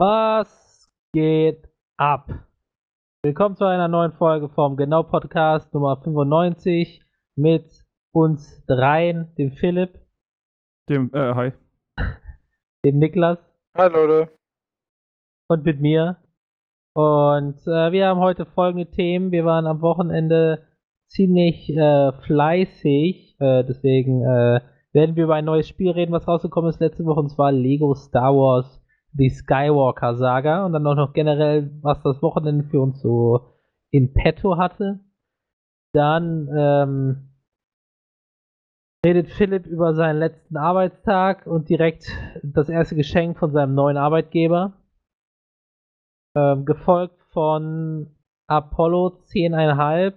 Was geht ab? Willkommen zu einer neuen Folge vom Genau Podcast Nummer 95 mit uns dreien, dem Philipp, Dem, äh, hi. dem Niklas Hi Leute. und mit mir. Und äh, wir haben heute folgende Themen. Wir waren am Wochenende ziemlich äh, fleißig, äh, deswegen äh, werden wir über ein neues Spiel reden, was rausgekommen ist letzte Woche, und zwar Lego Star Wars The Skywalker Saga und dann auch noch generell, was das Wochenende für uns so in petto hatte. Dann ähm, redet Philipp über seinen letzten Arbeitstag und direkt das erste Geschenk von seinem neuen Arbeitgeber. Ähm, gefolgt von Apollo 10,5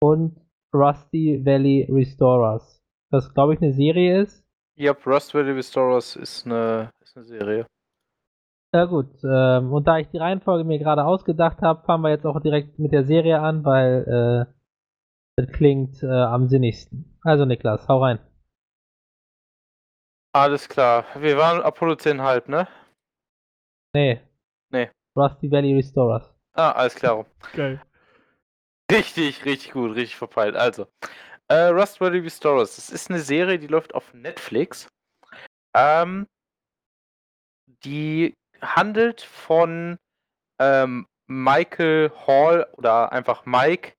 und Rusty Valley Restorers. Das, glaube ich, eine Serie ist. Yep, Rust Valley Restorers ist eine, ist eine Serie. Ja gut, ähm, und da ich die Reihenfolge mir gerade ausgedacht habe, fangen wir jetzt auch direkt mit der Serie an, weil äh, das klingt äh, am sinnigsten. Also Niklas, hau rein. Alles klar. Wir waren Apollo 10,5, ne? Nee. Nee. Rusty Valley Restorers. Ah, alles klar. Geil. Richtig, richtig gut, richtig verpeilt. Also, äh, Rust Valley Restorers. Das ist eine Serie, die läuft auf Netflix. Ähm, die handelt von ähm, Michael Hall oder einfach Mike,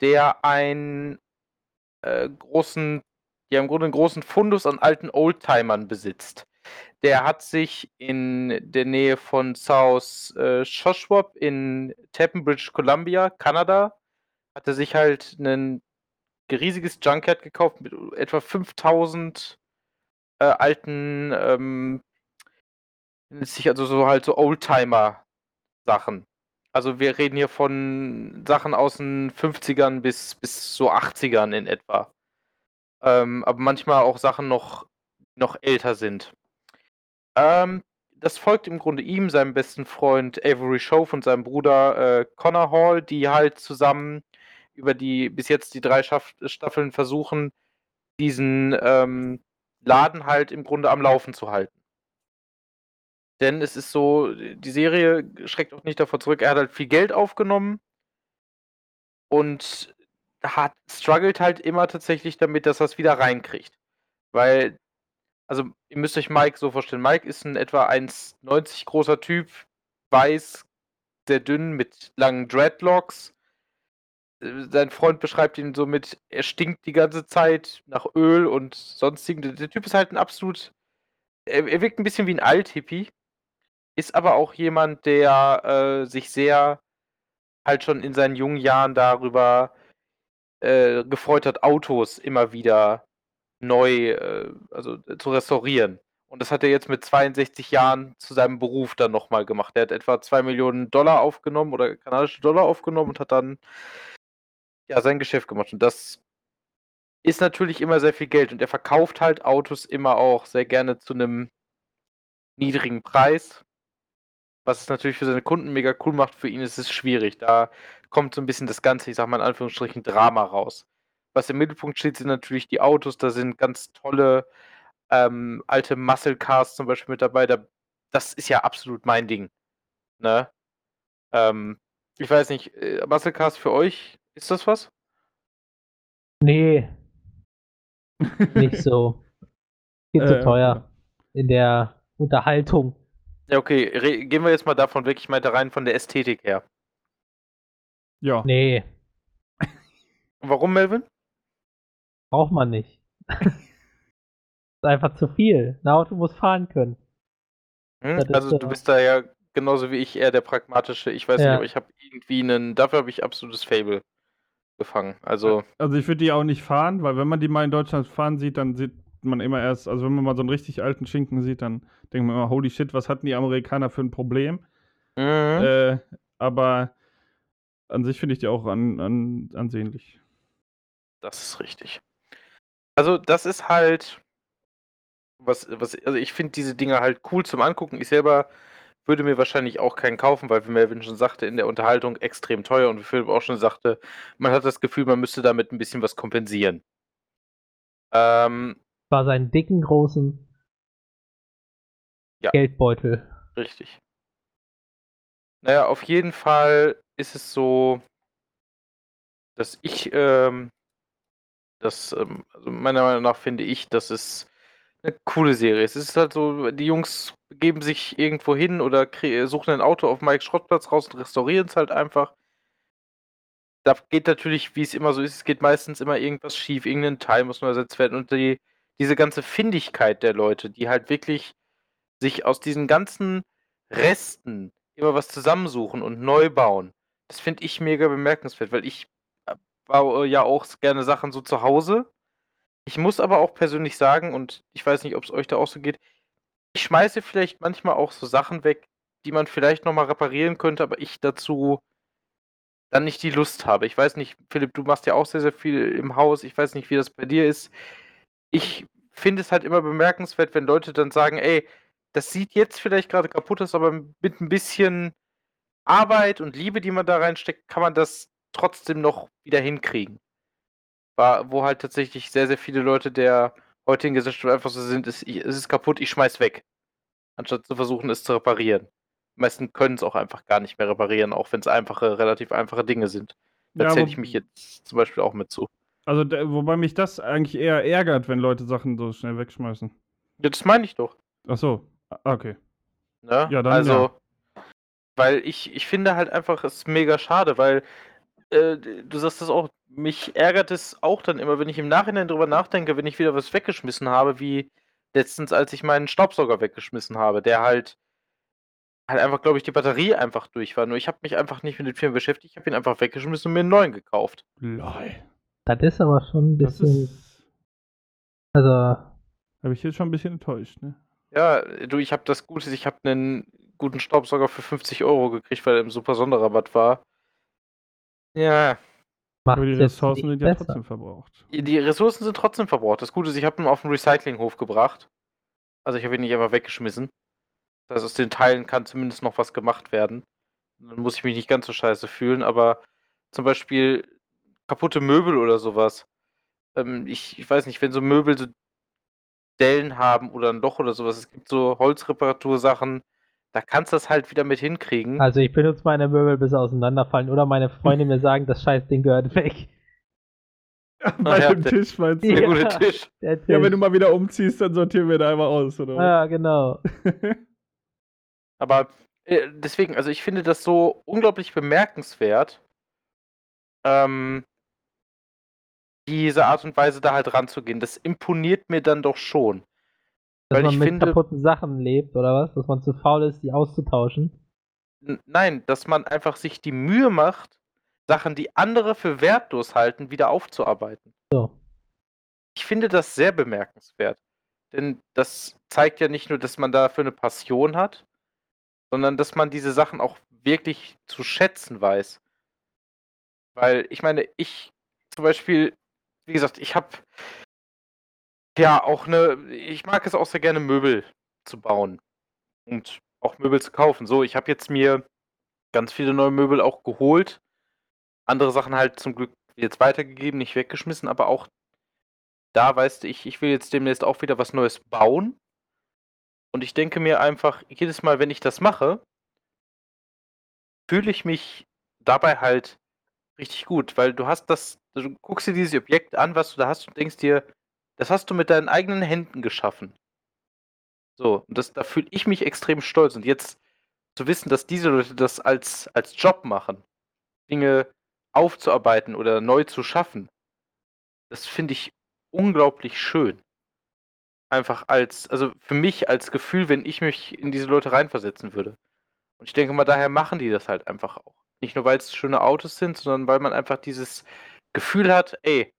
der einen äh, großen, ja im Grunde einen großen Fundus an alten Oldtimern besitzt. Der hat sich in der Nähe von South äh, Shoswap in Tappan, British Columbia, Kanada, hat er sich halt ein riesiges Junkyard gekauft mit etwa 5000 äh, alten, ähm, sich also so halt so Oldtimer-Sachen. Also wir reden hier von Sachen aus den 50ern bis, bis so 80ern in etwa. Ähm, aber manchmal auch Sachen noch, noch älter sind. Ähm, das folgt im Grunde ihm, seinem besten Freund Avery Shove und seinem Bruder äh, Connor Hall, die halt zusammen über die bis jetzt die drei Schaff Staffeln versuchen, diesen ähm, Laden halt im Grunde am Laufen zu halten. Denn es ist so, die Serie schreckt auch nicht davor zurück, er hat halt viel Geld aufgenommen und hat struggelt halt immer tatsächlich damit, dass er es wieder reinkriegt. Weil, also ihr müsst euch Mike so vorstellen, Mike ist ein etwa 1,90 großer Typ, weiß, sehr dünn, mit langen Dreadlocks. Sein Freund beschreibt ihn so mit, er stinkt die ganze Zeit nach Öl und sonstigen. Der, der Typ ist halt ein absolut, er, er wirkt ein bisschen wie ein Alt-Hippie, ist aber auch jemand, der äh, sich sehr halt schon in seinen jungen Jahren darüber äh, gefreut hat, Autos immer wieder neu, äh, also äh, zu restaurieren. Und das hat er jetzt mit 62 Jahren zu seinem Beruf dann nochmal gemacht. Er hat etwa 2 Millionen Dollar aufgenommen oder kanadische Dollar aufgenommen und hat dann ja sein Geschäft gemacht. Und das ist natürlich immer sehr viel Geld. Und er verkauft halt Autos immer auch sehr gerne zu einem niedrigen Preis. Was es natürlich für seine Kunden mega cool macht, für ihn ist es schwierig. Da kommt so ein bisschen das ganze, ich sag mal in Anführungsstrichen, Drama raus. Was im Mittelpunkt steht, sind natürlich die Autos. Da sind ganz tolle ähm, alte Muscle Cars zum Beispiel mit dabei. Da, das ist ja absolut mein Ding. Ne? Ähm, ich weiß nicht, äh, Muscle Cars für euch, ist das was? Nee, nicht so. Viel zu Äh, teuer in der Unterhaltung. Ja, okay, re- gehen wir jetzt mal davon weg. Ich meinte rein von der Ästhetik her. Ja. Nee, Warum, Melvin? braucht man nicht. ist einfach zu viel. Ein Auto muss fahren können. Hm? Also du bist da ja genauso wie ich eher der pragmatische. Ich weiß Ja. nicht, aber ich habe irgendwie einen, dafür habe ich absolutes Fable gefangen. Also, Also ich würde die auch nicht fahren, weil wenn man die mal in Deutschland fahren sieht, dann sieht man immer erst, also wenn man mal so einen richtig alten Schinken sieht, dann denkt man immer, holy shit, was hatten die Amerikaner für ein Problem? mhm. Äh, aber an sich finde ich die auch an, an, ansehnlich. das ist richtig. Also das ist halt, was, was, also ich finde diese Dinger halt cool zum Angucken. Ich selber würde mir wahrscheinlich auch keinen kaufen, weil, wie Melvin schon sagte, in der Unterhaltung extrem teuer und wie Philipp auch schon sagte, man hat das Gefühl, man müsste damit ein bisschen was kompensieren. Ähm, War seinen dicken, großen Ja. Geldbeutel. Richtig. Naja, auf jeden Fall ist es so, dass ich, ähm, das, ähm, also meiner Meinung nach finde ich, dass es eine coole Serie ist. Es ist halt so, die Jungs begeben sich irgendwo hin oder suchen ein Auto auf Mike Schrottplatz raus und restaurieren es halt einfach. Da geht natürlich, wie es immer so ist, es geht meistens immer irgendwas schief, irgendein Teil muss neu ersetzt werden und die, diese ganze Findigkeit der Leute, die halt wirklich sich aus diesen ganzen Resten immer was zusammensuchen und neu bauen, das finde ich mega bemerkenswert, weil ich äh, baue ja auch gerne Sachen so zu Hause. Ich muss aber auch persönlich sagen, und ich weiß nicht, ob es euch da auch so geht, ich schmeiße vielleicht manchmal auch so Sachen weg, die man vielleicht nochmal reparieren könnte, aber ich dazu dann nicht die Lust habe. Ich weiß nicht, Philipp, du machst ja auch sehr, sehr viel im Haus. Ich weiß nicht, wie das bei dir ist. Ich finde es halt immer bemerkenswert, wenn Leute dann sagen, ey, das sieht jetzt vielleicht gerade kaputt aus, aber mit ein bisschen Arbeit und Liebe, die man da reinsteckt, kann man das trotzdem noch wieder hinkriegen. War, wo halt tatsächlich sehr, sehr viele Leute der heutigen Gesellschaft einfach so sind, es, es ist kaputt, ich schmeiß weg. Anstatt zu versuchen, es zu reparieren. Die meisten können es auch einfach gar nicht mehr reparieren, auch wenn es einfache, relativ einfache Dinge sind. Da Ja, zähle ich mich jetzt zum Beispiel auch mit zu. Also, wobei mich das eigentlich eher ärgert, wenn Leute Sachen so schnell wegschmeißen. Ja, das meine ich doch. Ach so. Ah, Okay. Ne? Ja, dann also, weil ich, ich finde halt einfach, es ist mega schade, weil äh, du sagst das auch, mich ärgert es auch dann immer, wenn ich im Nachhinein drüber nachdenke, wenn ich wieder was weggeschmissen habe, wie letztens, als ich meinen Staubsauger weggeschmissen habe, der halt halt einfach, glaube ich, die Batterie einfach durch war. Nur ich habe mich einfach nicht mit den Firmen beschäftigt, ich habe ihn einfach weggeschmissen und mir einen neuen gekauft. Lol. Das ist aber schon ein Das bisschen. ist. Also, Habe ich jetzt schon ein bisschen enttäuscht, ne? Ja, du, ich habe das Gute, ich habe einen guten Staubsauger für 50 Euro gekriegt, weil er im super Sonderrabatt war. Ja, macht Aber die Ressourcen sind ja besser. trotzdem verbraucht. Die Ressourcen sind trotzdem verbraucht. Das Gute ist, ich habe ihn auf den Recyclinghof gebracht. Also ich habe ihn nicht einfach weggeschmissen. Das heißt, aus den Teilen kann zumindest noch was gemacht werden. Dann muss ich mich nicht ganz so scheiße fühlen, aber zum Beispiel kaputte Möbel oder sowas. Ähm, ich, ich weiß nicht, wenn so Möbel so Dellen haben oder ein Loch oder sowas, es gibt so Holzreparatursachen, da kannst du das halt wieder mit hinkriegen. Also ich benutze meine Möbel bis sie auseinanderfallen oder meine Freunde mir sagen, das Scheißding gehört weg. Bei ja, dem der- Tisch meinst du? Der Ja. gute Tisch. Der Ja, wenn Tisch. du mal wieder umziehst, dann sortieren wir da einmal aus, oder? Ja, genau. Aber äh, deswegen, also ich finde das so unglaublich bemerkenswert, ähm, diese Art und Weise da halt ranzugehen. Das imponiert mir dann doch schon. Dass Weil man ich mit finde- kaputten Sachen lebt, oder was? Dass man zu faul ist, die auszutauschen. Nein, dass man einfach sich die Mühe macht, Sachen, die andere für wertlos halten, wieder aufzuarbeiten. So. Ich finde das sehr bemerkenswert. Denn das zeigt ja nicht nur, dass man dafür eine Passion hat, sondern dass man diese Sachen auch wirklich zu schätzen weiß. Weil ich meine, ich zum Beispiel, wie gesagt, ich habe ja auch eine, ich mag es auch sehr gerne, Möbel zu bauen und auch Möbel zu kaufen. So, ich habe jetzt mir ganz viele neue Möbel auch geholt. Andere Sachen halt zum Glück jetzt weitergegeben, nicht weggeschmissen, aber auch da weißt du, ich, ich will jetzt demnächst auch wieder was Neues bauen. Und ich denke mir einfach, jedes Mal, wenn ich das mache, fühle ich mich dabei halt richtig gut, weil du hast das, du guckst dir dieses Objekt an, was du da hast und denkst dir, das hast du mit deinen eigenen Händen geschaffen. So, und das, da fühle ich mich extrem stolz. Und jetzt zu wissen, dass diese Leute das als, als Job machen, Dinge aufzuarbeiten oder neu zu schaffen, das finde ich unglaublich schön. Einfach als, also für mich als Gefühl, wenn ich mich in diese Leute reinversetzen würde. Und ich denke mal, daher machen die das halt einfach auch. Nicht nur, weil es schöne Autos sind, sondern weil man einfach dieses Gefühl hat, ey,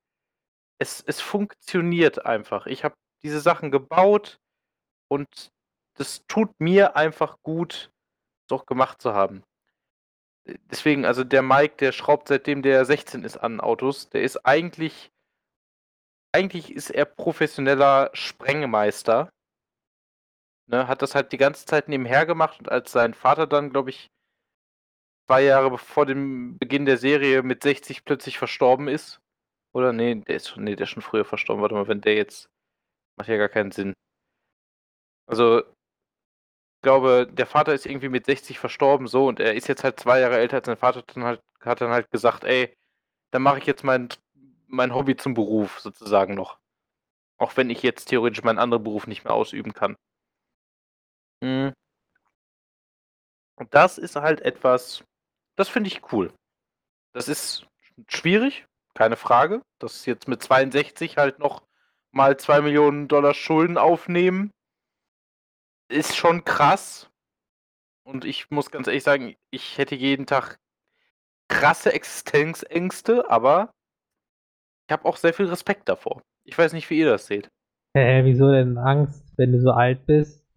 es, es funktioniert einfach. Ich habe diese Sachen gebaut und das tut mir einfach gut, es auch gemacht zu haben. Deswegen, also der Mike, der schraubt seitdem der 16 ist an Autos, der ist eigentlich, eigentlich ist er professioneller Sprengmeister. Ne, hat das halt die ganze Zeit nebenher gemacht und als sein Vater dann, glaube ich, zwei Jahre vor dem Beginn der Serie mit 60 plötzlich verstorben ist. Oder nee, der ist schon, nee, der ist schon früher verstorben. Warte mal, wenn der jetzt. Macht ja gar keinen Sinn. Also, glaube, der Vater ist irgendwie mit 60 verstorben, so, und er ist jetzt halt zwei Jahre älter als sein Vater, dann halt, hat dann halt gesagt, ey, dann mache ich jetzt mein, mein Hobby zum Beruf, sozusagen noch. Auch wenn ich jetzt theoretisch meinen anderen Beruf nicht mehr ausüben kann. Mhm. Und das ist halt etwas, das finde ich cool. Das ist schwierig, keine Frage. Das ist jetzt mit 62 halt noch mal 2 Millionen Dollar Schulden aufnehmen, ist schon krass. Und ich muss ganz ehrlich sagen, ich hätte jeden Tag krasse Existenzängste, aber ich habe auch sehr viel Respekt davor. Ich weiß nicht, wie ihr das seht. Hä, wieso denn Angst, wenn du so alt bist?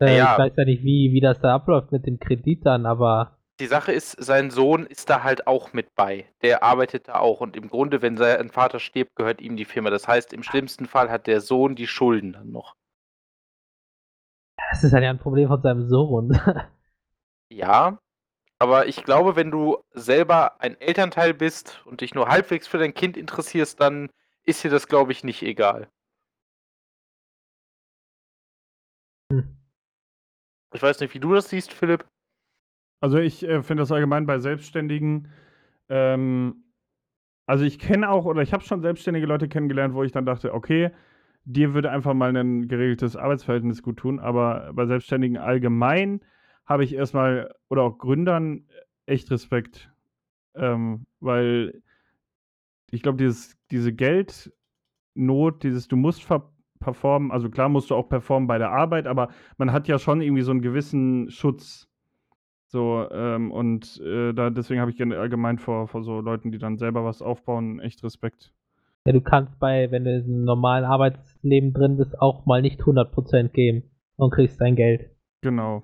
Äh, Ja. Ich weiß ja nicht, wie, wie das da abläuft mit dem Kredit dann, aber Die Sache ist, sein Sohn ist da halt auch mit bei. Der arbeitet da auch. Und im Grunde, wenn sein Vater stirbt, gehört ihm die Firma. Das heißt, im schlimmsten Fall hat der Sohn die Schulden dann noch. das ist ja ein Problem von seinem Sohn. Ja, aber ich glaube, wenn du selber ein Elternteil bist und dich nur halbwegs für dein Kind interessierst, dann ist dir das, glaube ich, nicht egal. Hm. Ich weiß nicht, wie du das siehst, Philipp. Also ich äh, finde das allgemein bei Selbstständigen. Ähm, also ich kenne auch oder ich habe schon selbstständige Leute kennengelernt, wo ich dann dachte, okay, dir würde einfach mal ein geregeltes Arbeitsverhältnis gut tun, aber bei Selbstständigen allgemein habe ich erstmal oder auch Gründern echt Respekt, ähm, weil ich glaube, dieses, diese Geldnot, dieses du musst performen, also klar musst du auch performen bei der Arbeit, aber man hat ja schon irgendwie so einen gewissen Schutz. So, ähm, und äh, da, deswegen habe ich allgemein vor, vor so Leuten, die dann selber was aufbauen, echt Respekt. ja, du kannst bei, wenn du im normalen Arbeitsleben drin bist, auch mal nicht 100% geben und kriegst dein Geld. Genau.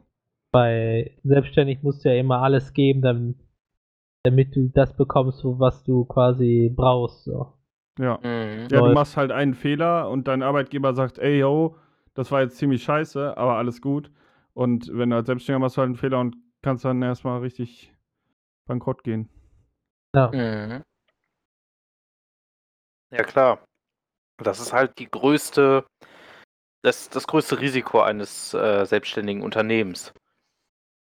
Bei selbstständig musst du ja immer alles geben, dann, damit du das bekommst, so was du quasi brauchst. So. Ja. Mhm. Ja, du machst halt einen Fehler und dein Arbeitgeber sagt, ey, yo, das war jetzt ziemlich scheiße, aber alles gut. Und wenn du als Selbstständiger machst du halt einen Fehler und kannst dann erstmal richtig bankrott gehen. Ja. Mhm. Ja, klar. Das ist halt die größte, das, das größte Risiko eines äh, selbstständigen Unternehmens.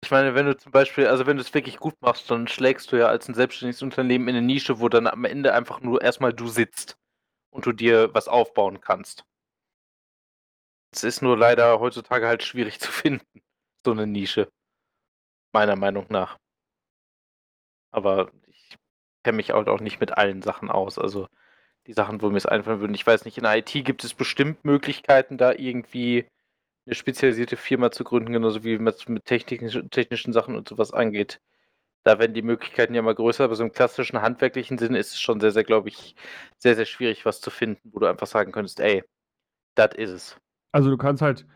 Ich meine, wenn du zum Beispiel, also wenn du es wirklich gut machst, dann schlägst du ja als ein selbstständiges Unternehmen in eine Nische, wo dann am Ende einfach nur erstmal du sitzt und du dir was aufbauen kannst. Es ist nur leider heutzutage halt schwierig zu finden, so eine Nische. Meiner Meinung nach. Aber ich kenne mich halt auch nicht mit allen Sachen aus. Also die Sachen, wo mir es einfallen würden. Ich weiß nicht, in IT gibt es bestimmt Möglichkeiten, da irgendwie eine spezialisierte Firma zu gründen, genauso wie man es mit technischen, Sachen und sowas angeht. Da werden die Möglichkeiten ja mal größer, aber so im klassischen handwerklichen Sinne ist es schon sehr, sehr, glaube ich, sehr, sehr schwierig, was zu finden, wo du einfach sagen könntest, ey, das ist es. Also du kannst halt,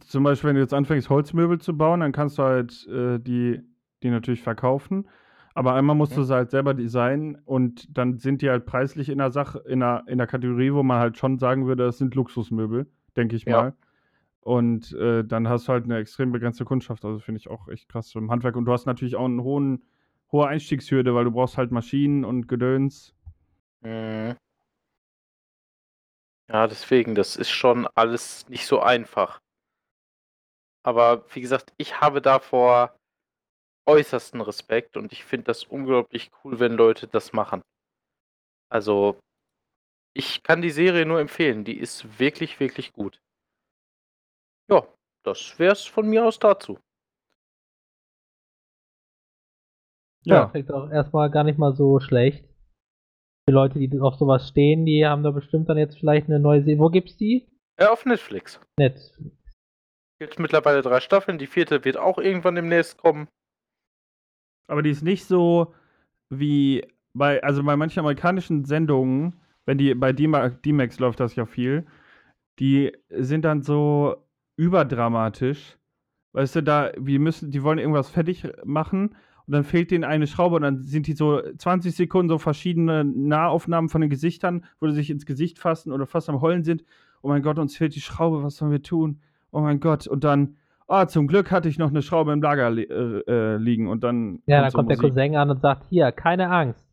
zum Beispiel, wenn du jetzt anfängst, Holzmöbel zu bauen, dann kannst du halt äh, die, die natürlich verkaufen. Aber einmal musst Mhm. du sie halt selber designen und dann sind die halt preislich in der Sache, in der, in der Kategorie, wo man halt schon sagen würde, das sind Luxusmöbel, denke ich Ja. mal. Und äh, dann hast du halt eine extrem begrenzte Kundschaft. Also finde ich auch echt krass im Handwerk. Und du hast natürlich auch einen hohen, hohe Einstiegshürde, weil du brauchst halt Maschinen und Gedöns. Mhm. Ja, deswegen, das ist schon alles nicht so einfach. Aber wie gesagt, ich habe davor äußersten Respekt und ich finde das unglaublich cool, wenn Leute das machen. Also, ich kann die Serie nur empfehlen. Die ist wirklich, wirklich gut. Ja, das wär's von mir aus dazu. Ja, Ja, klingt auch erstmal gar nicht mal so schlecht. Für Leute, die auf sowas stehen, die haben da bestimmt dann jetzt vielleicht eine neue Serie. Wo gibt's die? Ja, auf Netflix. Netz. Gibt mittlerweile drei Staffeln. Die vierte wird auch irgendwann demnächst kommen. Aber die ist nicht so wie bei, also bei manchen amerikanischen Sendungen, wenn die, bei D-Ma- D-Max läuft das ja viel, die sind dann so überdramatisch. Weißt du, da, wir müssen, die wollen irgendwas fertig machen und dann fehlt denen eine Schraube und dann sind die so 20 Sekunden so verschiedene Nahaufnahmen von den Gesichtern, wo sie sich ins Gesicht fassen oder fast am Heulen sind. Oh mein Gott, uns fehlt die Schraube, was sollen wir tun? Oh mein Gott. Und dann, ah, zum Glück hatte ich noch eine Schraube im Lager li äh, äh, liegen und dann. Ja, dann kommt der Musik. Cousin an und sagt, hier, keine Angst,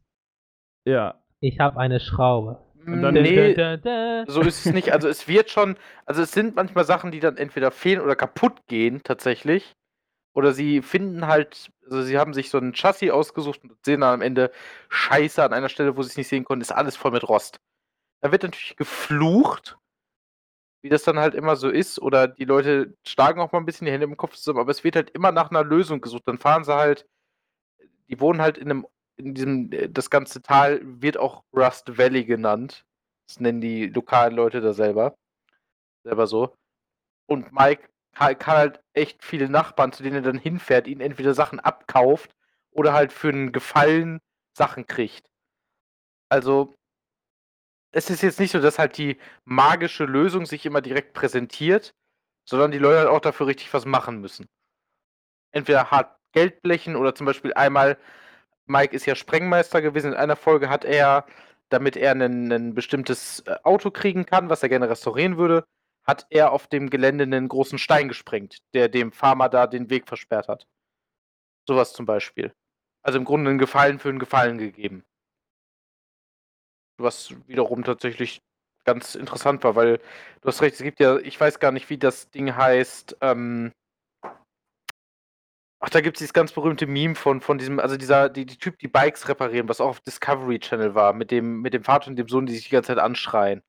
Ja, ich habe eine Schraube. Und dann- nee, Da, da, da. so ist es nicht. Also es wird schon, also es sind manchmal Sachen, die dann entweder fehlen oder kaputt gehen tatsächlich. Oder sie finden halt, also sie haben sich so ein Chassis ausgesucht und sehen dann am Ende Scheiße an einer Stelle, wo sie es nicht sehen konnten, ist alles voll mit Rost. Da wird natürlich geflucht, wie das dann halt immer so ist. Oder die Leute schlagen auch mal ein bisschen die Hände im Kopf zusammen, aber es wird halt immer nach einer Lösung gesucht. Dann fahren sie halt, die wohnen halt in einem, in diesem, äh, das ganze Tal wird auch Rust Valley genannt. Das nennen die lokalen Leute da selber. Selber so. Und Mike ka- kann halt echt viele Nachbarn, zu denen er dann hinfährt, ihnen entweder Sachen abkauft oder halt für einen Gefallen Sachen kriegt. Also, es ist jetzt nicht so, dass halt die magische Lösung sich immer direkt präsentiert, sondern die Leute halt auch dafür richtig was machen müssen. Entweder hart Geld blechen oder zum Beispiel einmal, Mike ist ja Sprengmeister gewesen, in einer Folge hat er, damit er ein, ein bestimmtes äh, Auto kriegen kann, was er gerne restaurieren würde, hat er auf dem Gelände einen großen Stein gesprengt, der dem Farmer da den Weg versperrt hat. Sowas zum Beispiel. Also im Grunde einen Gefallen für einen Gefallen gegeben. Was wiederum tatsächlich ganz interessant war, weil du hast recht, es gibt ja, ich weiß gar nicht, wie das Ding heißt, ähm, Ach, da gibt es dieses ganz berühmte Meme von, von diesem, also dieser, die, die Typ, die Bikes reparieren, was auch auf Discovery Channel war, mit dem, mit dem Vater und dem Sohn, die sich die ganze Zeit anschreien.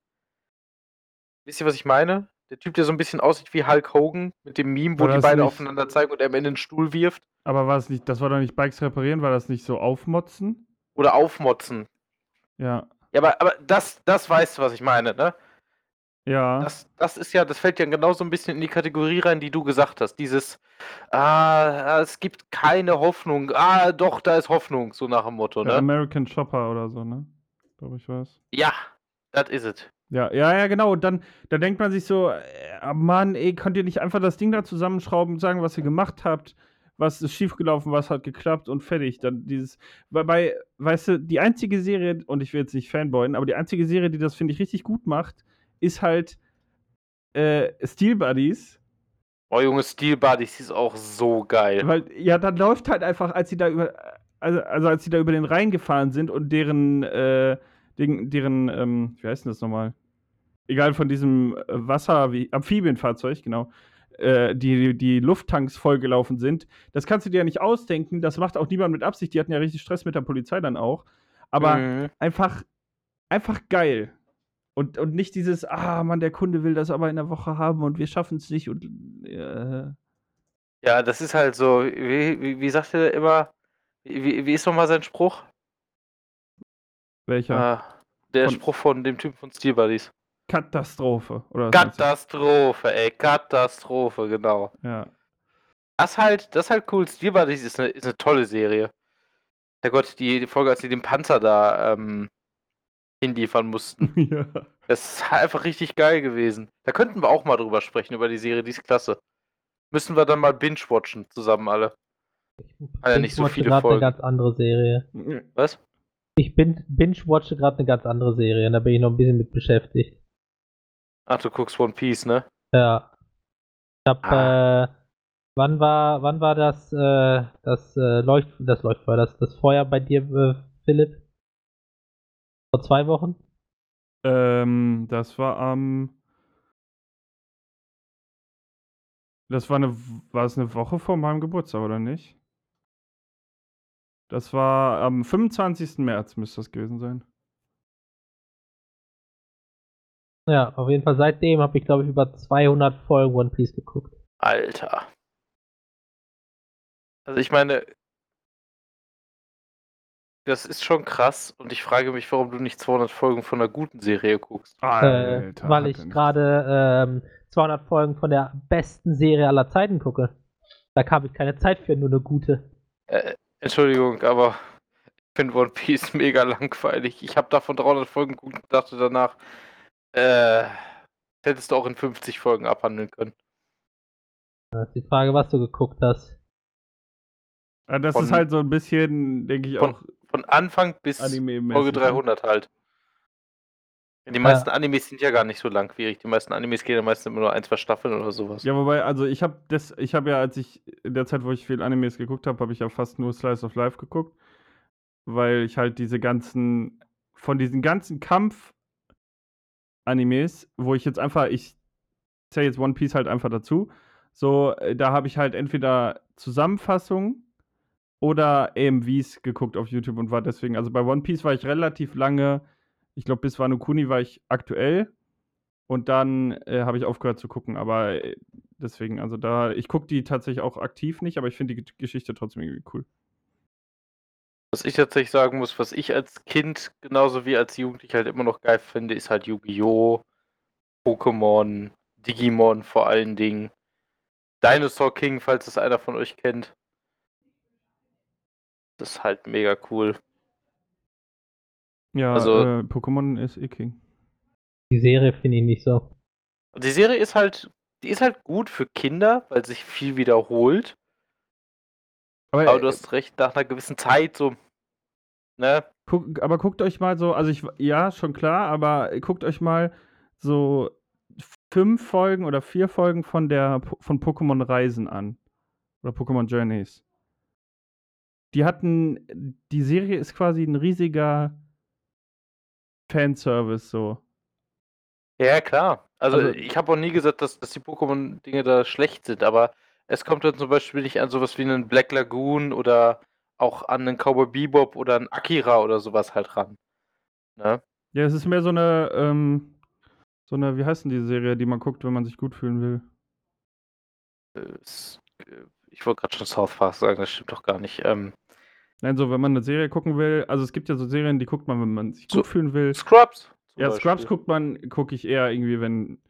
Wisst ihr, was ich meine? Der Typ, der so ein bisschen aussieht wie Hulk Hogan, mit dem Meme, wo War die das beide nicht- aufeinander zeigen und er am Ende einen Stuhl wirft. Aber war es nicht, das war doch nicht Bikes reparieren, war das nicht so aufmotzen? Oder aufmotzen. Ja. Ja, aber, aber das, das weißt du, was ich meine, ne? Ja. Das, das ist ja, das fällt ja genau so ein bisschen in die Kategorie rein, die du gesagt hast. Dieses, ah, es gibt keine Hoffnung. Ah, doch, da ist Hoffnung, so nach dem Motto, ne? American Chopper oder so, ne? Glaube ich was. Ja, das is it. Ja, ja, ja, genau. Und dann, dann denkt man sich so, äh, Mann, ey, könnt ihr nicht einfach das Ding da zusammenschrauben, sagen, was ihr gemacht habt, was ist schiefgelaufen, was hat geklappt und fertig. Dann dieses, bei, bei, weißt du, die einzige Serie, und ich will jetzt nicht fanboyen, aber die einzige Serie, die das, finde ich, richtig gut macht, ist halt äh, Steel Buddies. Oh, Junge, Steel Buddies ist auch so geil. Weil, ja, dann läuft halt einfach, als sie da über, also, also als sie da über den Rhein gefahren sind und deren, äh, deren, deren ähm, wie heißt denn das nochmal? Egal, von diesem äh, Wasser, wie, Amphibienfahrzeug, genau, äh, die, die Lufttanks vollgelaufen sind. Das kannst du dir ja nicht ausdenken, das macht auch niemand mit Absicht, die hatten ja richtig Stress mit der Polizei dann auch. Aber Mhm. einfach, einfach geil. Und, und nicht dieses, ah, Mann, der Kunde will das aber in der Woche haben und wir schaffen es nicht und äh, Ja, das ist halt so, wie, wie, wie sagt er immer, wie, wie ist nochmal sein Spruch? welcher Ah, der Von- Spruch von dem Typen von Steel Buddies. Katastrophe. Oder? Katastrophe, ey, Katastrophe, genau. Ja. Das halt, das halt cool. Steel Buddies ist eine, ist eine tolle Serie. Herrgott, die, die Folge, als sie den Panzer da ähm, hinliefern mussten. ja. Das ist einfach richtig geil gewesen. Da könnten wir auch mal drüber sprechen, über die Serie, die ist klasse. Müssen wir dann mal binge-watchen, zusammen alle. ja nicht so viele grad Folgen. eine ganz andere Serie. Was? Ich bin binge-watche gerade eine ganz andere Serie und da bin ich noch ein bisschen mit beschäftigt. Ach, du guckst One Piece, ne? Ja. Ich hab, Ah. äh, wann war, wann war das, äh, das, äh, Leucht, das Leuchtfeuer, das, das Feuer bei dir, äh, Philipp? Vor zwei Wochen? Ähm, das war am. das war eine, war es eine Woche vor meinem Geburtstag, oder nicht? Das war am 25. März, müsste das gewesen sein. Ja, auf jeden Fall seitdem habe ich, glaube ich, über 200 Folgen One Piece geguckt. Alter. Also ich meine, das ist schon krass und ich frage mich, warum du nicht 200 Folgen von einer guten Serie guckst. Äh, weil hat ich er nicht. gerade ähm, 200 Folgen von der besten Serie aller Zeiten gucke. Da habe ich keine Zeit für, nur eine gute. Äh, Entschuldigung, aber ich finde One Piece mega langweilig. Ich habe davon 300 Folgen geguckt und dachte danach, äh, hättest du auch in 50 Folgen abhandeln können. Das ist die Frage, was du geguckt hast. Ja, das von- ist halt so ein bisschen, denke ich, von- auch Von Anfang bis Folge 300 halt. Die meisten Animes sind ja gar nicht so langwierig. Die meisten Animes gehen ja meistens immer nur ein, zwei Staffeln oder sowas. Ja, wobei, also ich habe das, ich habe ja, als ich in der Zeit, wo ich viel Animes geguckt habe, habe ich ja fast nur Slice of Life geguckt, weil ich halt diese ganzen, von diesen ganzen Kampf, Animes, wo ich jetzt einfach, ich zähle jetzt One Piece halt einfach dazu. So, äh, da habe ich halt entweder Zusammenfassungen oder AMVs geguckt auf YouTube und war deswegen, also bei One Piece war ich relativ lange, ich glaube bis Wano Kuni war ich aktuell und dann äh, habe ich aufgehört zu gucken, aber äh, deswegen, also da, ich gucke die tatsächlich auch aktiv nicht, aber ich finde die Geschichte trotzdem irgendwie cool. Was ich tatsächlich sagen muss, was ich als Kind genauso wie als Jugendlicher halt immer noch geil finde, ist halt Yu-Gi-Oh!, Pokémon, Digimon vor allen Dingen. Dinosaur King, falls das einer von euch kennt. Das ist halt mega cool. Ja, Also- äh, Pokémon ist eh King. Die Serie finde ich nicht so. Die Serie ist halt, die ist halt gut für Kinder, weil sich viel wiederholt. Aber, Aber du äh, hast recht, nach einer gewissen Zeit so, ne? guck, aber guckt euch mal so, also ich, ja, schon klar, aber guckt euch mal so fünf Folgen oder vier Folgen von der von Pokémon Reisen an. Oder Pokémon Journeys. Die hatten, die Serie ist quasi ein riesiger Fanservice so. Ja, klar. Also, Also- ich habe auch nie gesagt, dass, dass die Pokémon-Dinge da schlecht sind, aber es kommt dann zum Beispiel nicht an sowas wie einen Black Lagoon oder auch an einen Cowboy Bebop oder einen Akira oder sowas halt ran. Ne? Ja, es ist mehr so eine, ähm, so eine, wie heißt denn die Serie, die man guckt, wenn man sich gut fühlen will? Äh, Ich wollte gerade schon South Park sagen, das stimmt doch gar nicht. Ähm, Nein, so, wenn man eine Serie gucken will, also es gibt ja so Serien, die guckt man, wenn man sich So- gut fühlen will. Scrubs. Ja, Scrubs Beispiel. guckt man, gucke ich eher irgendwie, wenn,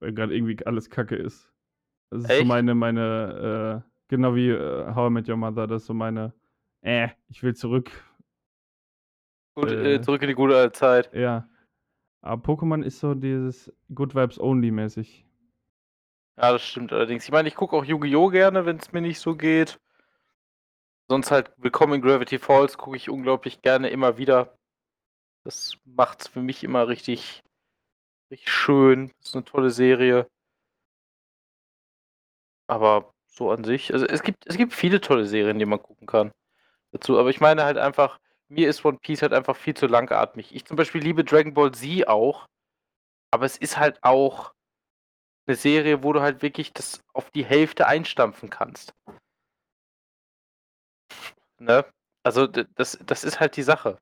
wenn gerade irgendwie alles Kacke ist. Das ist so Echt? meine, meine, äh, genau wie äh, How I Met Your Mother, das ist so meine, äh, ich will zurück. Gut, äh, äh, zurück in die gute alte Zeit. Ja. Aber Pokémon ist so dieses Good Vibes Only mäßig. Ja, das stimmt allerdings. Ich meine, ich gucke auch Yu-Gi-Oh! gerne, wenn es mir nicht so geht. Sonst halt Willkommen in Gravity Falls gucke ich unglaublich gerne immer wieder. Das macht's für mich immer richtig, richtig schön. Das ist eine tolle Serie. Aber so an sich, also es gibt, es gibt viele tolle Serien, die man gucken kann dazu. Aber ich meine halt einfach, mir ist One Piece halt einfach viel zu langatmig. Ich zum Beispiel liebe Dragon Ball Z auch, aber es ist halt auch eine Serie, wo du halt wirklich das auf die Hälfte einstampfen kannst. Ne? Also das, das ist halt die Sache.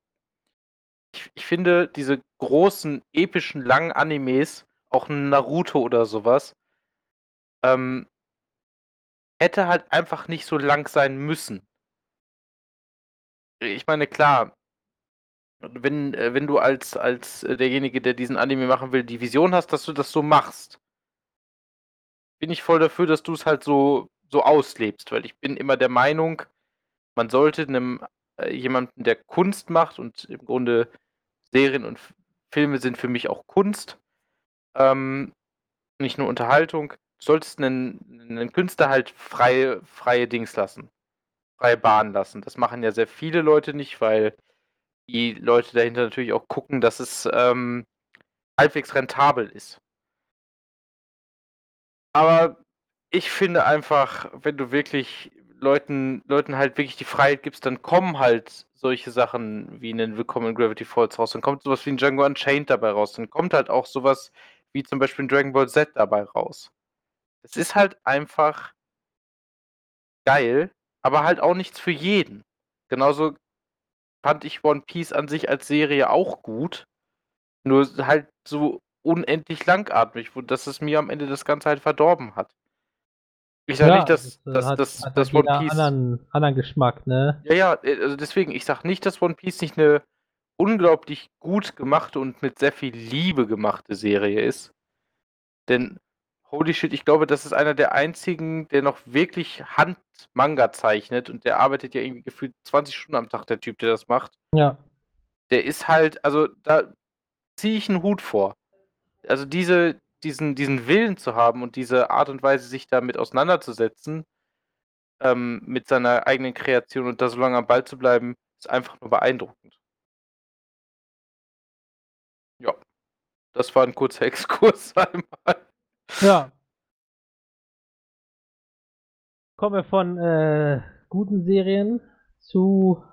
Ich, ich finde, diese großen, epischen, langen Animes, auch Naruto oder sowas, ähm, hätte halt einfach nicht so lang sein müssen. Ich meine, klar, wenn, äh, wenn du als, als äh, derjenige, der diesen Anime machen will, die Vision hast, dass du das so machst, bin ich voll dafür, dass du es halt so, so auslebst, weil ich bin immer der Meinung, man sollte einem äh, jemanden, der Kunst macht und im Grunde Serien und Filme sind für mich auch Kunst, ähm, nicht nur Unterhaltung, solltest einen, einen Künstler halt freie, freie Dings lassen, freie Bahn lassen. Das machen ja sehr viele Leute nicht, weil die Leute dahinter natürlich auch gucken, dass es ähm, halbwegs rentabel ist. Aber ich finde einfach, wenn du wirklich Leuten, Leuten halt wirklich die Freiheit gibst, dann kommen halt solche Sachen wie einen Willkommen in Gravity Falls raus. Dann kommt sowas wie ein Django Unchained dabei raus. Dann kommt halt auch sowas wie zum Beispiel ein Dragon Ball Z dabei raus. Es ist halt einfach geil, aber halt auch nichts für jeden. Genauso fand ich One Piece an sich als Serie auch gut. Nur halt so unendlich langatmig, dass es mir am Ende das Ganze halt verdorben hat. Ich sage nicht, dass, das, äh, dass, hat, dass, hat dass halt One Piece. Anderen, anderen Geschmack, ne? Ja, ja, äh, also deswegen, ich sag nicht, dass One Piece nicht eine unglaublich gut gemachte und mit sehr viel Liebe gemachte Serie ist. Denn, holy shit, ich glaube, das ist einer der einzigen, der noch wirklich Handmanga zeichnet und der arbeitet ja irgendwie gefühlt 20 Stunden am Tag, der Typ, der das macht. Ja. Der ist halt, also da ziehe ich einen Hut vor. Also diese, diesen, diesen Willen zu haben und diese Art und Weise, sich damit auseinanderzusetzen, ähm, mit seiner eigenen Kreation und da so lange am Ball zu bleiben, ist einfach nur beeindruckend. Ja, das war ein kurzer Exkurs einmal. Ja. Kommen wir von äh, guten Serien zu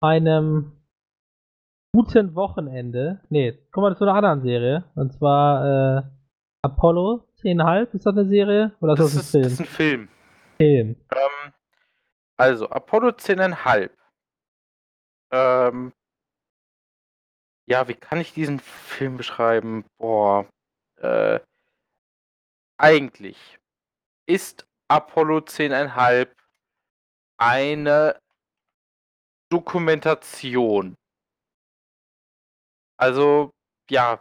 einem guten Wochenende. Nee, kommen wir zu einer anderen Serie. Und zwar äh, Apollo 10,5. Ist das eine Serie? Oder ist Das das, ist, ein das ist Film? ein Film. Film. Ähm, also, Apollo 10,5. Ähm, ja, wie kann ich diesen Film beschreiben? Boah. Äh, eigentlich ist Apollo 10,5 eine Dokumentation. Also, ja.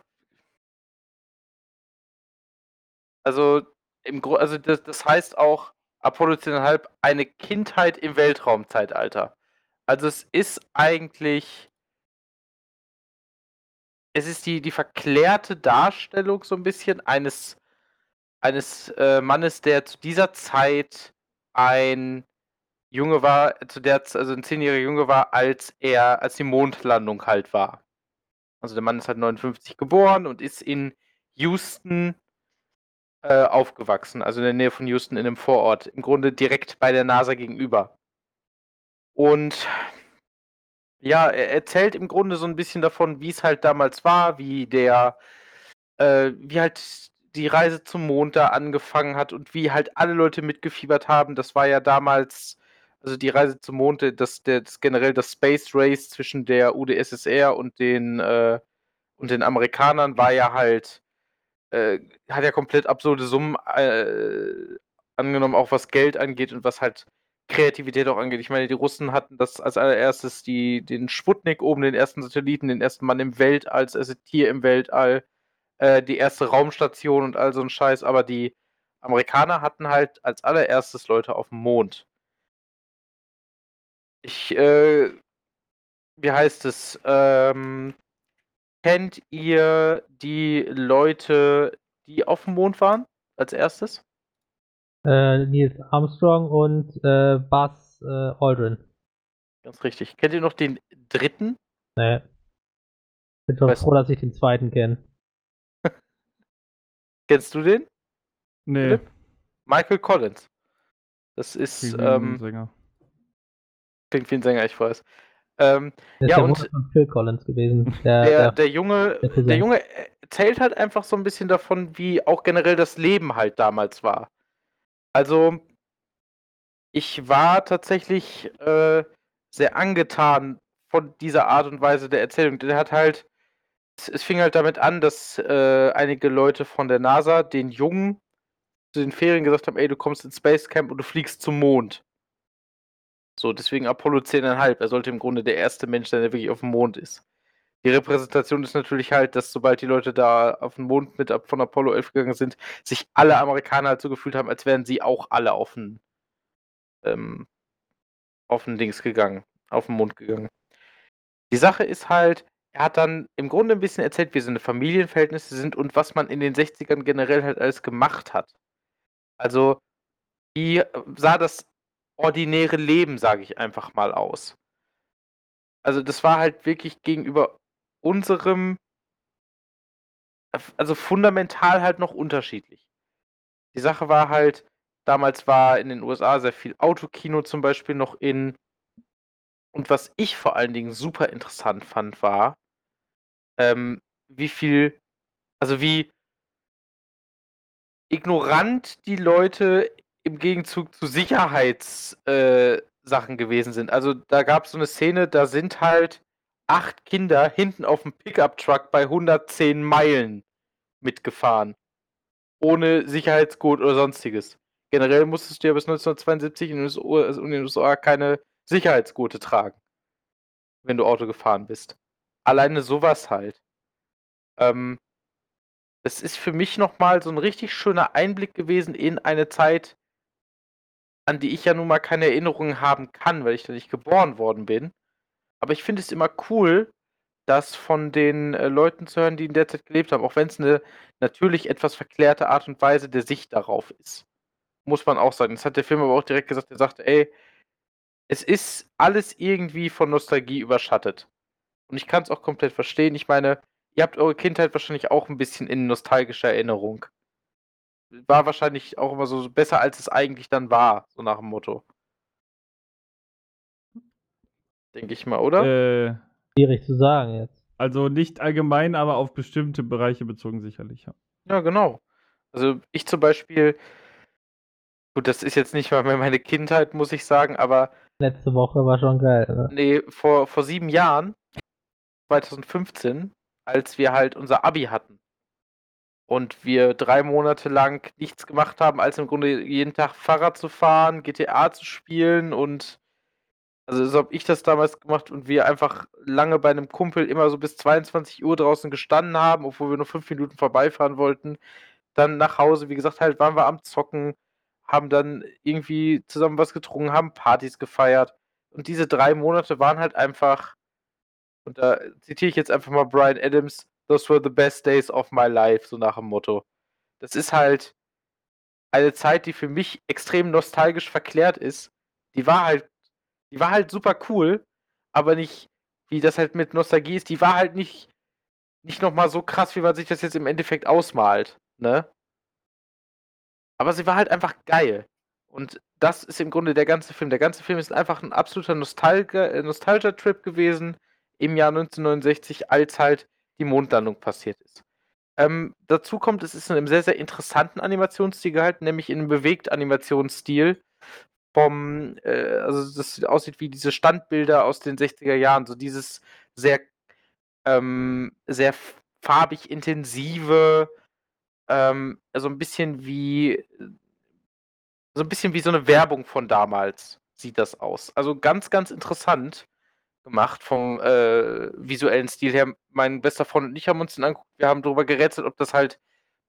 Also, im Gru also das, das heißt auch Apollo 10,5 eine Kindheit im Weltraumzeitalter. Also es ist eigentlich. Es ist die, die verklärte Darstellung so ein bisschen eines, eines äh, Mannes, der zu dieser Zeit ein Junge war, zu der, also ein zehnjähriger Junge war, als er, als die Mondlandung halt war. Also der Mann ist halt 59 geboren und ist in Houston äh, aufgewachsen, also in der Nähe von Houston in einem Vorort, im Grunde direkt bei der NASA gegenüber. Und ja, er erzählt im Grunde so ein bisschen davon, wie es halt damals war, wie der, äh, wie halt die Reise zum Mond da angefangen hat und wie halt alle Leute mitgefiebert haben. Das war ja damals, also die Reise zum Mond, das, das generell das Space Race zwischen der UdSSR und den, äh, und den Amerikanern war ja halt, äh, hat ja komplett absurde Summen äh, angenommen, auch was Geld angeht und was halt Kreativität auch angeht. Ich meine, die Russen hatten das als allererstes die, den Sputnik oben, den ersten Satelliten, den ersten Mann im Weltall, als erste Tier im Weltall, äh, die erste Raumstation und all so ein Scheiß, aber die Amerikaner hatten halt als allererstes Leute auf dem Mond. Ich, äh, wie heißt es? Ähm, kennt ihr die Leute, die auf dem Mond waren als erstes? Äh, Neil Armstrong und äh, Buzz äh, Aldrin. Ganz richtig. Kennt ihr noch den dritten? Nee. Bin schon Weiß- froh, dass ich den zweiten kenne. Kennst du den? Nee, Philipp? Michael Collins. Das ist, klingt wie ein ähm, Sänger. klingt wie ein Sänger, ich weiß. Ähm, ist Ja, der und- von Phil Collins gewesen. Der, der, der, der Junge, der der Junge erzählt halt einfach so ein bisschen davon, wie auch generell das Leben halt damals war. Also, ich war tatsächlich äh, sehr angetan von dieser Art und Weise der Erzählung. Der hat halt, es, fing halt damit an, dass äh, einige Leute von der NASA den Jungen zu den Ferien gesagt haben, ey, du kommst ins Space Camp und du fliegst zum Mond. So, deswegen Apollo 10,5. Er sollte im Grunde der erste Mensch sein, der wirklich auf dem Mond ist. Die Repräsentation ist natürlich halt, dass sobald die Leute da auf den Mond mit von Apollo 11 gegangen sind, sich alle Amerikaner halt so gefühlt haben, als wären sie auch alle auf den, ähm, auf den Dings gegangen, auf den Mond gegangen. Die Sache ist halt, er hat dann im Grunde ein bisschen erzählt, wie seine Familienverhältnisse sind und was man in den 60ern generell halt alles gemacht hat. Also, wie sah das ordinäre Leben, sage ich einfach mal, aus? Also, das war halt wirklich gegenüber unserem, also fundamental halt noch unterschiedlich. Die Sache war halt, damals war in den USA sehr viel Autokino zum Beispiel noch in. Und was ich vor allen Dingen super interessant fand, war, ähm, wie viel, also wie ignorant die Leute im Gegenzug zu Sicherheitssachen äh, gewesen sind. Also da gab es so eine Szene, da sind halt acht Kinder hinten auf dem Pickup-Truck bei 110 Meilen mitgefahren. Ohne Sicherheitsgurt oder sonstiges. Generell musstest du ja bis 1972 in den USA, also in den USA keine Sicherheitsgurte tragen, wenn du Auto gefahren bist. Alleine sowas halt. Ähm, das ist für mich nochmal so ein richtig schöner Einblick gewesen in eine Zeit, an die ich ja nun mal keine Erinnerungen haben kann, weil ich da nicht geboren worden bin. Aber ich finde es immer cool, das von den äh, Leuten zu hören, die in der Zeit gelebt haben, auch wenn es eine natürlich etwas verklärte Art und Weise der Sicht darauf ist. Muss man auch sagen. Das hat der Film aber auch direkt gesagt. Er sagte, ey, es ist alles irgendwie von Nostalgie überschattet. Und ich kann es auch komplett verstehen. Ich meine, ihr habt eure Kindheit wahrscheinlich auch ein bisschen in nostalgischer Erinnerung. War wahrscheinlich auch immer so besser, als es eigentlich dann war, so nach dem Motto. Denke ich mal, oder? Äh, Schwierig zu sagen jetzt. Also nicht allgemein, aber auf bestimmte Bereiche bezogen sicherlich, ja. Ja, genau. Also ich zum Beispiel, gut, das ist jetzt nicht mal mehr meine Kindheit, muss ich sagen, aber Letzte Woche war schon geil. Ne? nee, vor, vor sieben Jahren, 2015, als wir halt unser Abi hatten und wir drei Monate lang nichts gemacht haben, als im Grunde jeden Tag Fahrrad zu fahren, GTA zu spielen und also so habe ich das damals gemacht und wir einfach lange bei einem Kumpel immer so bis 22 Uhr draußen gestanden haben, obwohl wir nur fünf Minuten vorbeifahren wollten. Dann nach Hause, wie gesagt, halt waren wir am Zocken, haben dann irgendwie zusammen was getrunken, haben Partys gefeiert. Und diese drei Monate waren halt einfach, und da zitiere ich jetzt einfach mal Brian Adams, those were the best days of my life, so nach dem Motto. Das ist halt eine Zeit, die für mich extrem nostalgisch verklärt ist. Die war halt die war halt super cool, aber nicht, wie das halt mit Nostalgie ist, die war halt nicht, nicht nochmal so krass, wie man sich das jetzt im Endeffekt ausmalt, ne? Aber sie war halt einfach geil. Und das ist im Grunde der ganze Film. Der ganze Film ist einfach ein absoluter äh, Nostalgia-Trip gewesen im Jahr 1969, als halt die Mondlandung passiert ist. Ähm, dazu kommt, es ist in einem sehr, sehr interessanten Animationsstil gehalten, nämlich in einem Bewegt-Animationsstil, vom, äh, also das aussieht wie diese Standbilder aus den 60er Jahren, so dieses sehr, ähm, sehr farbig intensive, ähm, also ein bisschen wie, so ein bisschen wie so eine Werbung von damals sieht das aus. Also ganz, ganz interessant gemacht vom äh, visuellen Stil her. Mein bester Freund und ich haben uns den angeguckt, wir haben darüber gerätselt, ob das halt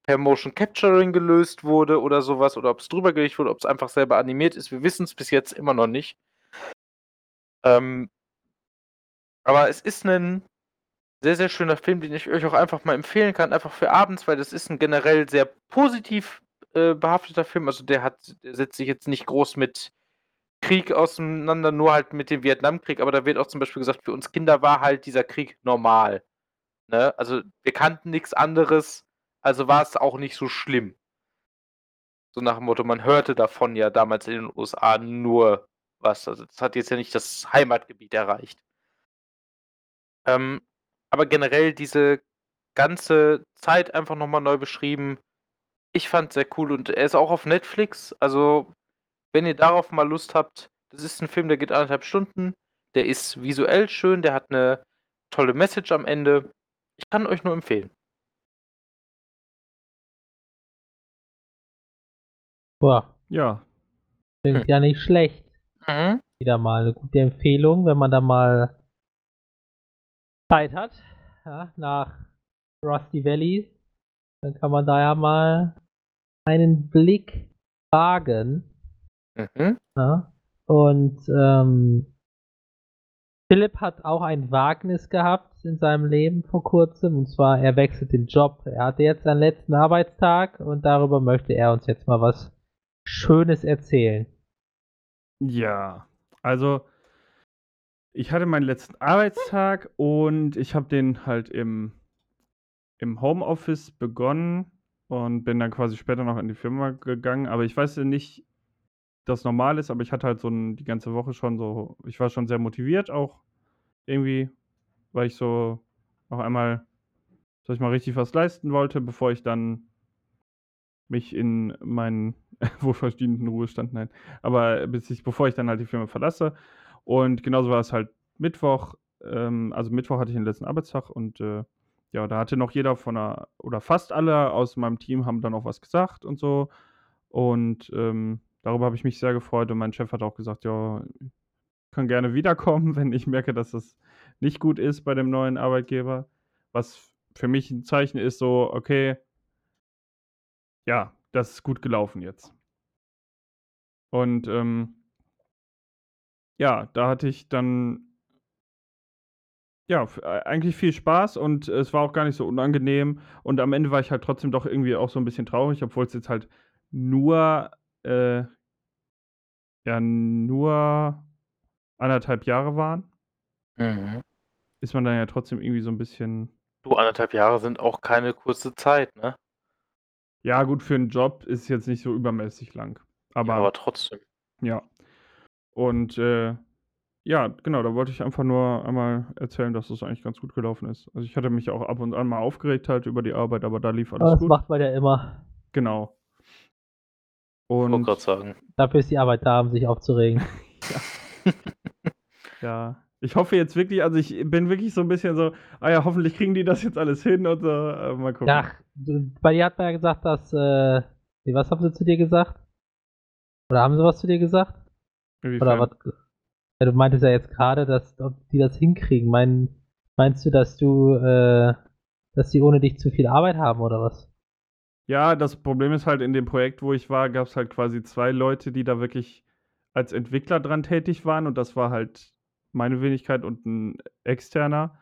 per Motion Capturing gelöst wurde oder sowas oder ob es drüber gelegt wurde, ob es einfach selber animiert ist. Wir wissen es bis jetzt immer noch nicht. Ähm, aber es ist ein sehr, sehr schöner Film, den ich euch auch einfach mal empfehlen kann, einfach für abends, weil das ist ein generell sehr positiv äh, behafteter Film. Also der hat, der setzt sich jetzt nicht groß mit Krieg auseinander, nur halt mit dem Vietnamkrieg, aber da wird auch zum Beispiel gesagt, für uns Kinder war halt dieser Krieg normal. Ne? Also wir kannten nichts anderes also war es auch nicht so schlimm. So nach dem Motto, man hörte davon ja damals in den USA nur was. Also das hat jetzt ja nicht das Heimatgebiet erreicht. Ähm, aber generell diese ganze Zeit einfach nochmal neu beschrieben. Ich fand sehr cool und er ist auch auf Netflix. Also, wenn ihr darauf mal Lust habt, das ist ein Film, der geht anderthalb Stunden. Der ist visuell schön, der hat eine tolle Message am Ende. Ich kann euch nur empfehlen. Boah, Ja. klingt Hm. ja nicht schlecht. Mhm. Wieder mal eine gute Empfehlung, wenn man da mal Zeit hat, ja, nach Rusty Valley, dann kann man da ja mal einen Blick wagen. Mhm. Ja. Und ähm, Philipp hat auch ein Wagnis gehabt in seinem Leben vor kurzem, und zwar er wechselt den Job. Er hatte jetzt seinen letzten Arbeitstag und darüber möchte er uns jetzt mal was Schönes erzählen. Ja, also ich hatte meinen letzten Arbeitstag und ich habe den halt im, im Homeoffice begonnen und bin dann quasi später noch in die Firma gegangen. Aber ich weiß ja nicht, das normal ist, aber ich hatte halt so ein, die ganze Woche schon so, ich war schon sehr motiviert auch irgendwie, weil ich so noch einmal, sag ich mal, richtig was leisten wollte, bevor ich dann mich in meinen wohlverdienten Ruhestand, nein, aber bis ich, bevor ich dann halt die Firma verlasse. Und genauso war es halt Mittwoch, ähm, also Mittwoch hatte ich den letzten Arbeitstag und äh, ja, da hatte noch jeder von der, oder fast alle aus meinem Team haben dann auch was gesagt und so. Und ähm, darüber habe ich mich sehr gefreut und mein Chef hat auch gesagt, ja, kann gerne wiederkommen, wenn ich merke, dass das nicht gut ist bei dem neuen Arbeitgeber. Was für mich ein Zeichen ist, so, okay, ja, das ist gut gelaufen jetzt. Und ähm, ja, da hatte ich dann ja, äh, eigentlich viel Spaß und es war auch gar nicht so unangenehm. Und am Ende war ich halt trotzdem doch irgendwie auch so ein bisschen traurig, obwohl es jetzt halt nur, äh, ja, nur anderthalb Jahre waren. Mhm. Ist man dann ja trotzdem irgendwie so ein bisschen. Du, anderthalb Jahre sind auch keine kurze Zeit, ne? Ja, gut, für einen Job ist es jetzt nicht so übermäßig lang. Aber Ja, aber trotzdem. Ja. Und äh, Ja, genau, da wollte ich einfach nur einmal erzählen, dass es eigentlich ganz gut gelaufen ist. Also ich hatte mich auch ab und an mal aufgeregt halt über die Arbeit, aber da lief Aber alles das gut. macht man ja immer. Genau. Ich wollte Und gerade sagen. Dafür ist die Arbeit da, um sich aufzuregen. ja, ich hoffe jetzt wirklich, also ich bin wirklich so ein bisschen so, ah ja, hoffentlich kriegen die das jetzt alles hin und so. Äh, mal gucken. Ach, bei dir hat man ja gesagt, dass, äh, nee, was haben sie zu dir gesagt? Oder haben sie was zu dir gesagt? Inwiefern? Oder was? Ja, du meintest ja jetzt gerade, dass ob die das hinkriegen. Mein, meinst du, dass du, äh, dass die ohne dich zu viel Arbeit haben oder was? Ja, das Problem ist halt, in dem Projekt, wo ich war, gab es halt quasi zwei Leute, die da wirklich als Entwickler dran tätig waren und das war halt meine Wenigkeit und ein externer.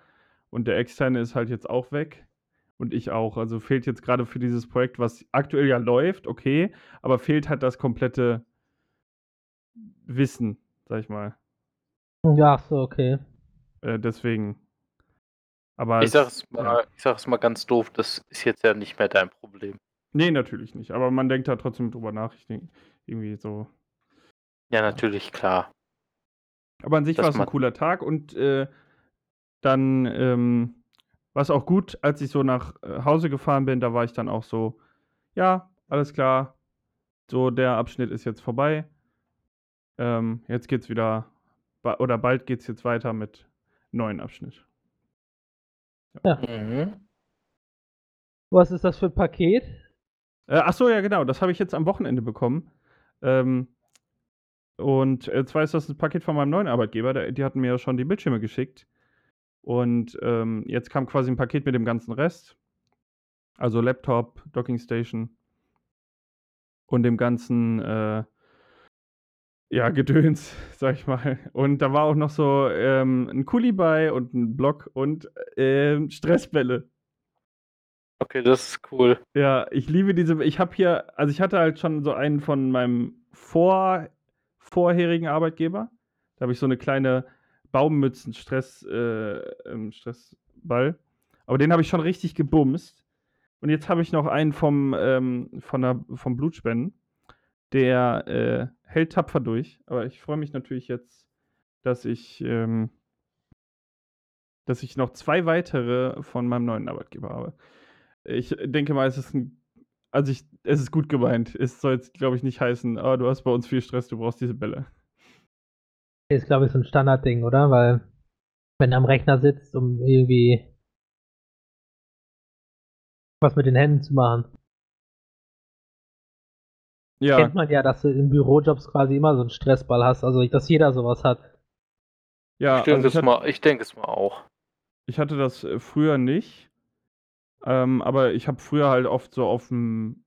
Und der externe ist halt jetzt auch weg und ich auch. Also fehlt jetzt gerade für dieses Projekt, was aktuell ja läuft, okay, aber fehlt halt das komplette Wissen, sag ich mal. Ja, so, okay. Äh, deswegen. Aber Ich sag es- es mal, ich sag es mal ganz doof, das ist jetzt ja nicht mehr dein Problem. Nee, natürlich nicht. Aber man denkt da trotzdem drüber nach. Ich denke, irgendwie so. Ja, natürlich, klar. Aber an sich war es ein cooler Tag und äh, dann ähm, war es auch gut, als ich so nach äh, Hause gefahren bin, da war ich dann auch so, ja, alles klar, so der Abschnitt ist jetzt vorbei. Ähm, jetzt geht's wieder, ba oder bald geht's jetzt weiter mit neuen Abschnitt. Mhm. Was ist das für ein Paket? Äh, ach so, ja, genau. Das habe ich jetzt am Wochenende bekommen. Ähm, und äh, zwar ist das ein Paket von meinem neuen Arbeitgeber. Der, die hatten mir ja schon die Bildschirme geschickt. Und ähm, jetzt kam quasi ein Paket mit dem ganzen Rest. Also Laptop, Docking Station und dem ganzen, äh, ja, Gedöns, sag ich mal. Und da war auch noch so ähm, ein Kuli bei und ein Block und ähm, Stressbälle. Okay, das ist cool. Ja, ich liebe diese. Ich habe hier, also ich hatte halt schon so einen von meinem vor, vorherigen Arbeitgeber. Da habe ich so eine kleine Baummützen-Stress, äh, ähm. Aber den habe ich schon richtig gebumst. Und jetzt habe ich noch einen vom, ähm, von der, vom Blutspenden. Der äh, hält tapfer durch. Aber ich freue mich natürlich jetzt, dass ich, ähm, dass ich noch zwei weitere von meinem neuen Arbeitgeber habe. Ich denke mal, es ist ein. Also ich, es ist gut gemeint. Es soll jetzt, glaube ich, nicht heißen, oh, du hast bei uns viel Stress, du brauchst diese Bälle. Ist, glaube ich, so ein Standardding, oder? Weil, wenn du am Rechner sitzt, um irgendwie was mit den Händen zu machen, Ja, kennt man ja, dass du in Bürojobs quasi immer so einen Stressball hast, also dass jeder sowas hat. ja ich denke also ich, es hat, mal, ich denke es mal auch. ich hatte das äh, früher nicht. Ähm, aber ich habe früher halt oft so auf dem,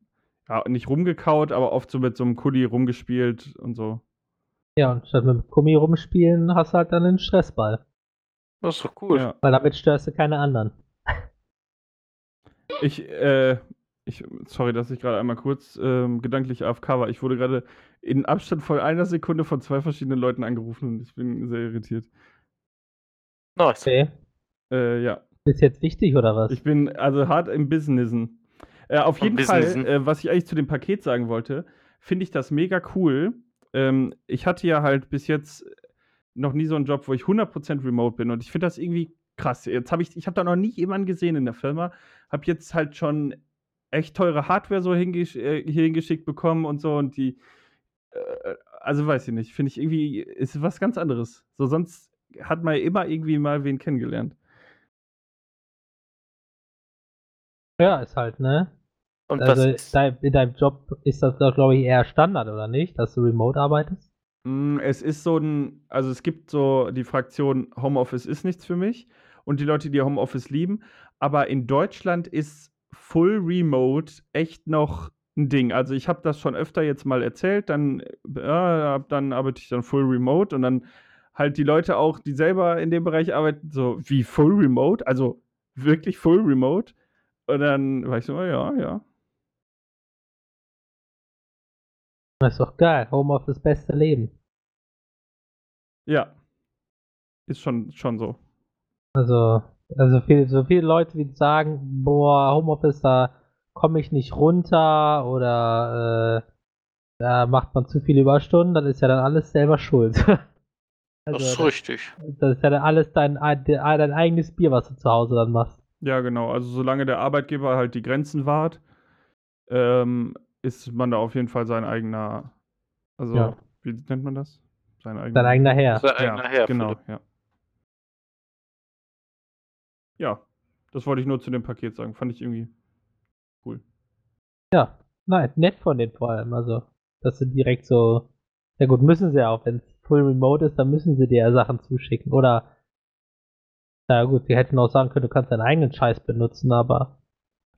ja, nicht rumgekaut, aber oft so mit so einem Kuli rumgespielt und so. Ja, und statt mit dem Gummi rumspielen, hast du halt dann einen Stressball. Das ist doch cool. Ja. Weil damit störst du keine anderen. Ich, äh, ich, sorry, dass ich gerade einmal kurz ähm, gedanklich AFK war. Ich wurde gerade in Abstand von einer Sekunde von zwei verschiedenen Leuten angerufen und ich bin sehr irritiert. Nice. Okay. Äh, ja. Ist jetzt wichtig oder was? Ich bin also hart im Businessen. Äh, auf jeden Fall, Businessen. äh, was ich eigentlich zu dem Paket sagen wollte, finde ich das mega cool. Ähm, ich hatte ja halt bis jetzt noch nie so einen Job, wo ich 100% remote bin und ich finde das irgendwie krass. Jetzt habe ich, ich habe da noch nie jemanden gesehen in der Firma, habe jetzt halt schon echt teure Hardware so hingesch äh, hier hingeschickt bekommen und so und die, äh, also weiß ich nicht, finde ich irgendwie, ist was ganz anderes. So sonst hat man ja immer irgendwie mal wen kennengelernt. Ja, ist halt, ne? Und Also dein, in deinem Job ist das doch, glaube ich, eher Standard, oder nicht? Dass du remote arbeitest? Mm, Es ist so ein, also es gibt so die Fraktion Homeoffice ist nichts für mich und die Leute, die Homeoffice lieben, aber in Deutschland ist Full Remote echt noch ein Ding. Also ich habe das schon öfter jetzt mal erzählt, dann, ja, ab- dann arbeite ich dann Full Remote und dann halt die Leute auch, die selber in dem Bereich arbeiten, so wie Full Remote, also wirklich Full Remote. Und dann war ich so, ja, ja. Das ist doch geil. Homeoffice, beste Leben. Ja. Ist schon, schon so. Also, also viel, so viele Leute, die sagen, boah, Homeoffice, da komme ich nicht runter oder äh, da macht man zu viele Überstunden, dann ist ja dann alles selber schuld. das ist das, richtig. das ist ja dann alles dein, dein, dein eigenes Bier, was du zu Hause dann machst. Ja, genau. Also solange der Arbeitgeber halt die Grenzen wahrt, ähm, ist man da auf jeden Fall sein eigener, also Ja. wie nennt man das? Sein eigener, Dein eigener Herr. Sein eigener Herr, genau, Philipp. ja. Ja, das wollte ich nur zu dem Paket sagen. Fand ich irgendwie cool. Ja, nein, nett von denen vor allem. Also, dass sie direkt so. Ja gut, müssen sie ja auch, wenn es full remote ist, dann müssen sie dir ja Sachen zuschicken. Oder. Na gut, sie hätten auch sagen können, du kannst deinen eigenen Scheiß benutzen, aber.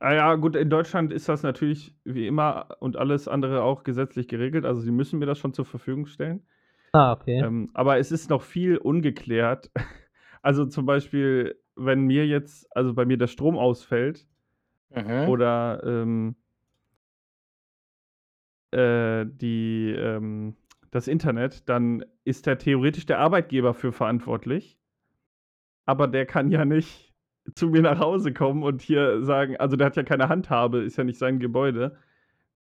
Ah ja, gut, in Deutschland ist das natürlich wie immer und alles andere auch gesetzlich geregelt. Also sie müssen mir das schon zur Verfügung stellen. Ah, okay. Ähm, aber es ist noch viel ungeklärt. Also zum Beispiel, wenn mir jetzt, also bei mir der Strom ausfällt Mhm. oder ähm, äh, die, ähm, das Internet, dann ist der theoretisch der Arbeitgeber für verantwortlich. Aber der kann ja nicht zu mir nach Hause kommen und hier sagen, also der hat ja keine Handhabe, ist ja nicht sein Gebäude.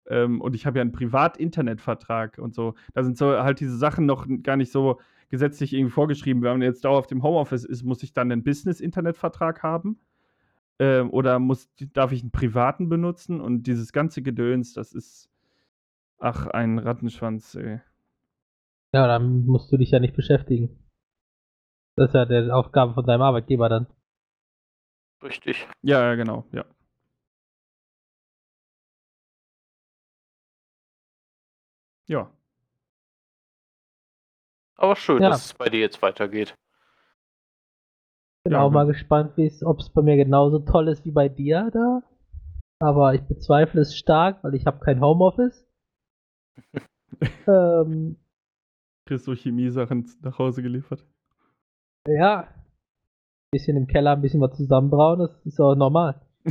Ähm, und ich habe ja einen Privat-Internetvertrag und so. Da sind so halt diese Sachen noch gar nicht so gesetzlich irgendwie vorgeschrieben. Wenn man jetzt dauerhaft im Homeoffice ist, muss ich dann einen Business-Internetvertrag haben? Ähm, oder muss, darf ich einen privaten benutzen? Und dieses ganze Gedöns, das ist, ach, ein Rattenschwanz, ey. Ja, dann musst du dich ja nicht beschäftigen. Das ist ja die Aufgabe von deinem Arbeitgeber dann. Richtig. Ja, ja, genau, ja. Ja, Aber schön, Ja. dass es bei dir jetzt weitergeht. Bin Ja, auch mal gespannt, ob es bei mir genauso toll ist wie bei dir da. Aber ich bezweifle es stark, weil ich habe kein Homeoffice. ähm, kriegst du Chemiesachen nach Hause geliefert? Ja. Ein bisschen im Keller, ein bisschen was zusammenbrauen, das ist auch normal.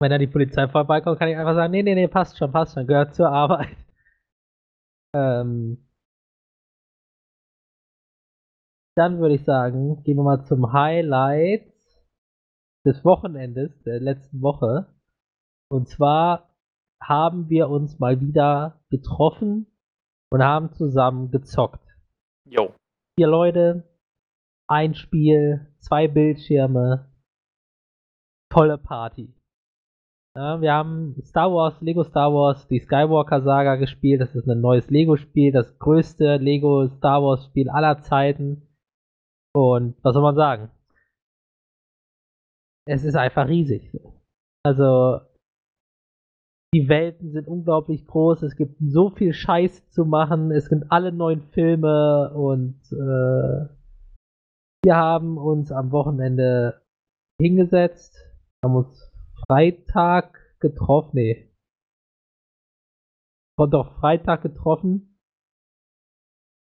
Wenn da die Polizei vorbeikommt, kann ich einfach sagen, nee, nee, nee, passt schon, passt schon, gehört zur Arbeit. Ähm, dann würde ich sagen, gehen wir mal zum Highlight des Wochenendes, der letzten Woche. Und zwar haben wir uns mal wieder getroffen und haben zusammen gezockt. Jo. Vier Leute, ein Spiel, zwei Bildschirme, tolle Party. Ja, wir haben Star Wars, Lego Star Wars, die Skywalker Saga gespielt. Das ist ein neues Lego-Spiel, das größte Lego Star Wars Spiel aller Zeiten. Und was soll man sagen? Es ist einfach riesig. Also, die Welten sind unglaublich groß. Es gibt so viel Scheiß zu machen. Es gibt alle neuen Filme und äh, wir haben uns am Wochenende hingesetzt, haben uns Freitag getroffen, nee. Und doch Freitag getroffen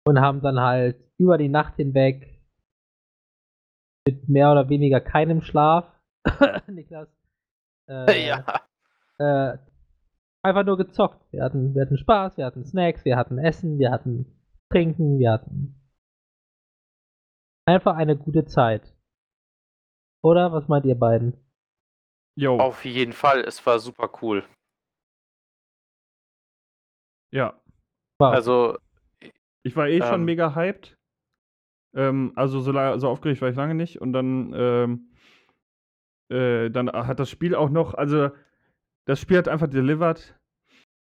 und haben dann halt über die Nacht hinweg mit mehr oder weniger keinem Schlaf, Niklas, äh, ja. äh, einfach nur gezockt. Wir hatten, wir hatten Spaß, wir hatten Snacks, wir hatten Essen, wir hatten Trinken, wir hatten einfach eine gute Zeit. Oder was meint ihr beiden? Jo, Auf jeden Fall. Es war super cool. ja. Wow. Also, Ich war eh schon Ähm. mega hyped. Ähm, also so, so aufgeregt war ich lange nicht. Und dann, ähm, äh, dann hat das Spiel auch noch, also das Spiel hat einfach delivered.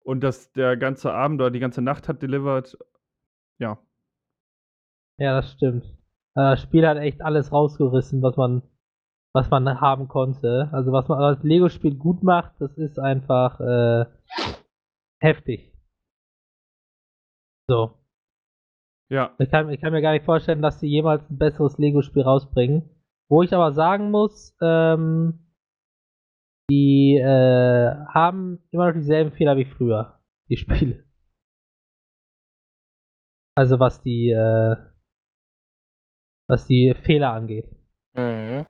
Und das, der ganze Abend oder die ganze Nacht hat delivered. Ja. Ja, das stimmt. Äh, Das Spiel hat echt alles rausgerissen, was man, was man haben konnte. Also was man als Lego-Spiel gut macht, das ist einfach äh, heftig. So. Ja. Ich kann, ich kann mir gar nicht vorstellen, dass sie jemals ein besseres Lego-Spiel rausbringen. Wo ich aber sagen muss, ähm, die äh, haben immer noch dieselben Fehler wie früher, die Spiele. Also was die, äh, was die Fehler angeht. mhm.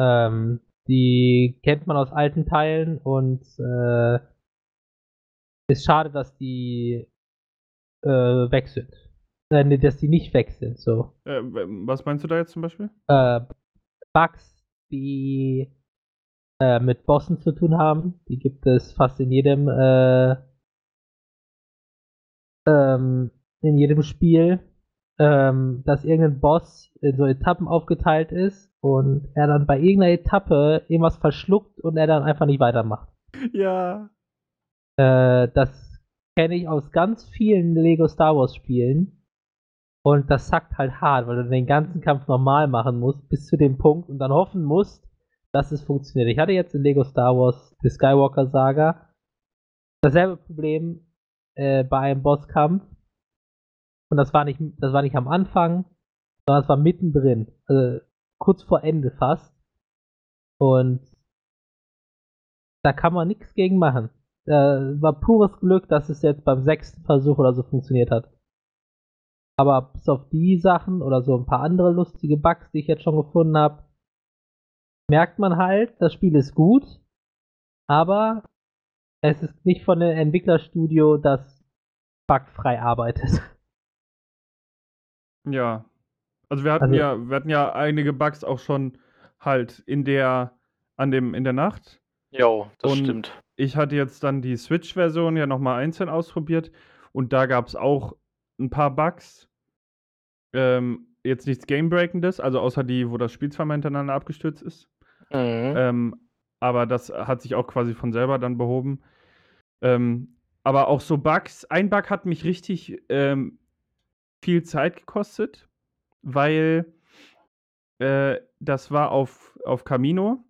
Ähm, die kennt man aus alten Teilen und äh, ist schade, dass die äh, weg sind. Äh, nee, dass die nicht weg sind, so. Äh, was meinst du da jetzt zum Beispiel? Äh, Bugs, die äh, mit Bossen zu tun haben, die gibt es fast in jedem äh, ähm, in jedem Spiel, ähm, dass irgendein Boss in so Etappen aufgeteilt ist und er dann bei irgendeiner Etappe irgendwas verschluckt und er dann einfach nicht weitermacht. Ja. Äh, das kenne ich aus ganz vielen Lego Star Wars Spielen. Und das sackt halt hart, weil du den ganzen Kampf normal machen musst, bis zu dem Punkt und dann hoffen musst, dass es funktioniert. Ich hatte jetzt in Lego Star Wars die Skywalker Saga dasselbe Problem äh, bei einem Bosskampf. Und das war nicht, das war nicht am Anfang, sondern es war mittendrin. Also kurz vor Ende fast. Und da kann man nichts gegen machen. Äh, war pures Glück, dass es jetzt beim sechsten Versuch oder so funktioniert hat. Aber bis auf die Sachen oder so ein paar andere lustige Bugs, die ich jetzt schon gefunden habe, merkt man halt, das Spiel ist gut, aber es ist nicht von einem Entwicklerstudio, das bugfrei arbeitet. Ja. Also wir hatten Also- ja, wir hatten ja einige Bugs auch schon halt in der, an dem, in der Nacht. Jo, das Und- stimmt. Ich hatte jetzt dann die Switch-Version ja nochmal einzeln ausprobiert und da gab es auch ein paar Bugs. Ähm, jetzt nichts Game-Breakendes, also außer die, wo das Spiel zweimal hintereinander abgestürzt ist. Mhm. Ähm, aber das hat sich auch quasi von selber dann behoben. Ähm, aber auch so Bugs. Ein Bug hat mich richtig ähm, viel Zeit gekostet, weil äh, das war auf, auf Camino.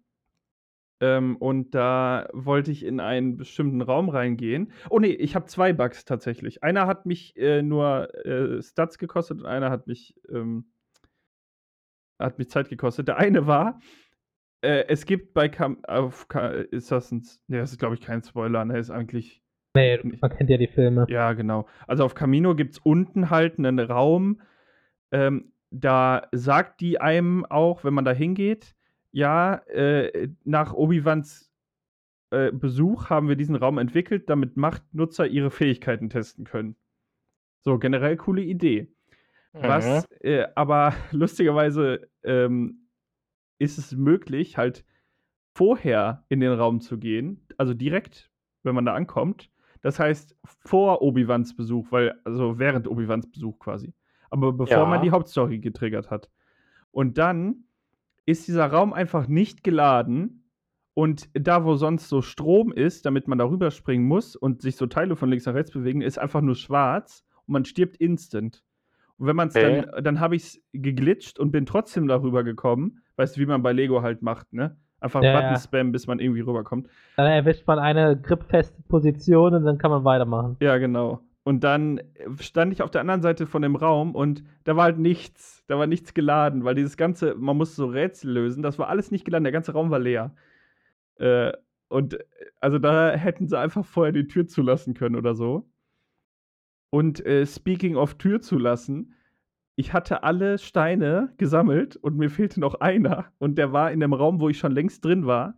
Ähm, und da wollte ich in einen bestimmten Raum reingehen. Oh nee, ich habe zwei Bugs tatsächlich. Einer hat mich äh, nur äh, Stats gekostet und einer hat mich, ähm, hat mich Zeit gekostet. Der eine war, äh, es gibt bei Cam auf Ka ist das ein, ne, das ist glaube ich kein Spoiler, ne, ist eigentlich Nee, man kennt ja die Filme. ja, genau. Also auf Camino gibt es unten halt einen Raum, ähm, da sagt die einem auch, wenn man da hingeht, ja, äh, nach Obi-Wans äh, Besuch haben wir diesen Raum entwickelt, damit Machtnutzer ihre Fähigkeiten testen können. So, generell coole Idee. Was äh, aber lustigerweise ähm, ist es möglich, halt vorher in den Raum zu gehen, also direkt, wenn man da ankommt. Das heißt, vor Obi-Wans Besuch, weil, also während Obi-Wans Besuch quasi. Aber bevor Ja. man die Hauptstory getriggert hat. Und dann ist dieser Raum einfach nicht geladen. Und da, wo sonst so Strom ist, damit man da rüberspringen muss und sich so Teile von links nach rechts bewegen, ist einfach nur schwarz und man stirbt instant. Und wenn man es Okay. dann, dann habe ich es geglitscht und bin trotzdem darüber gekommen. Weißt du, wie man bei Lego halt macht, ne? Einfach Ja, Button spammen, bis man irgendwie rüberkommt. Dann erwischt man eine gripfeste Position und dann kann man weitermachen. Ja, genau. Und dann stand ich auf der anderen Seite von dem Raum und da war halt nichts. Da war nichts geladen, weil dieses ganze, man muss so Rätsel lösen, das war alles nicht geladen, der ganze Raum war leer. Äh, und also da hätten sie einfach vorher die Tür zulassen können oder so. Und äh, speaking of Tür zulassen, ich hatte alle Steine gesammelt und mir fehlte noch einer. Und der war in dem Raum, wo ich schon längst drin war.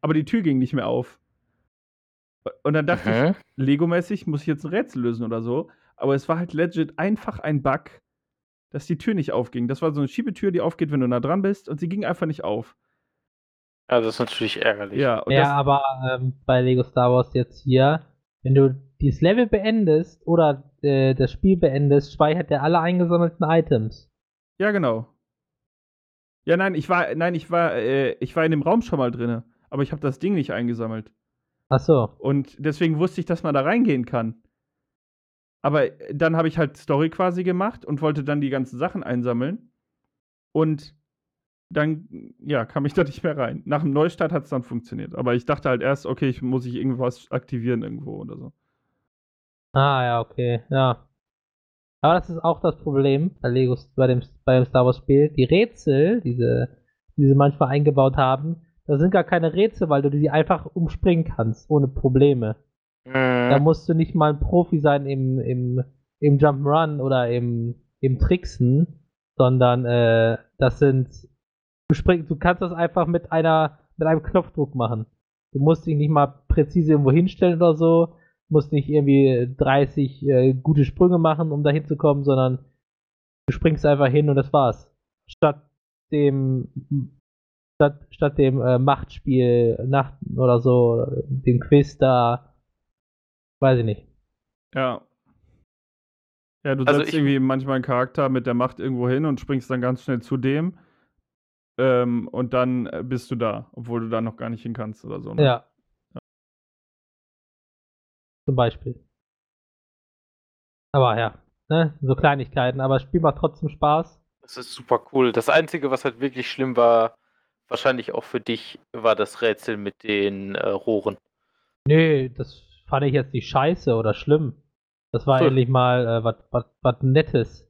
Aber die Tür ging nicht mehr auf. Und dann dachte ich, Mhm. Lego-mäßig muss ich jetzt ein Rätsel lösen oder so. Aber es war halt legit einfach ein Bug, dass die Tür nicht aufging. Das war so eine Schiebetür, die aufgeht, wenn du nah dran bist. Und sie ging einfach nicht auf. Ja, das ist natürlich ärgerlich. Ja, und ja, das, aber ähm, bei Lego Star Wars jetzt hier, wenn du dieses Level beendest oder äh, das Spiel beendest, speichert er alle eingesammelten Items. ja, genau. Ja, nein, ich war, nein, ich war, äh, ich war in dem Raum schon mal drinne, aber ich habe das Ding nicht eingesammelt. Achso. Und deswegen wusste ich, dass man da reingehen kann. Aber dann habe ich halt Story quasi gemacht und wollte dann die ganzen Sachen einsammeln. Und dann, ja, kam ich da nicht mehr rein. Nach dem Neustart hat es dann funktioniert. Aber ich dachte halt erst, okay, ich muss ich irgendwas aktivieren irgendwo oder so. Ah, ja, okay, ja. Aber das ist auch das Problem bei Lego, bei dem, bei dem Star Wars Spiel. Die Rätsel, diese, die sie manchmal eingebaut haben, das sind gar keine Rätsel, weil du die einfach umspringen kannst, ohne Probleme. Da Mhm. musst du nicht mal ein Profi sein im, im, im Jump'n'Run oder im, im Tricksen, sondern äh, das sind. Du, spring, du kannst das einfach mit einer mit einem Knopfdruck machen. Du musst dich nicht mal präzise irgendwo hinstellen oder so, musst nicht irgendwie 30 äh, gute Sprünge machen, um da hinzukommen, sondern du springst einfach hin und das war's. Statt dem statt, statt dem äh, Machtspiel Nacht oder so, dem Quiz da, weiß ich nicht. Ja. Ja, du Also setzt irgendwie manchmal einen Charakter mit der Macht irgendwo hin und springst dann ganz schnell zu dem. Ähm, und dann äh, bist du da, obwohl du da noch gar nicht hin kannst oder so. Ne? Ja. Zum Beispiel. Aber ja, ne? so Kleinigkeiten. Aber das Spiel macht trotzdem Spaß. Das ist super cool. Das Einzige, was halt wirklich schlimm war, wahrscheinlich auch für dich, war das Rätsel mit den äh, Rohren. Nee, das fand ich jetzt nicht scheiße oder schlimm. Das war So. endlich mal äh, was Nettes.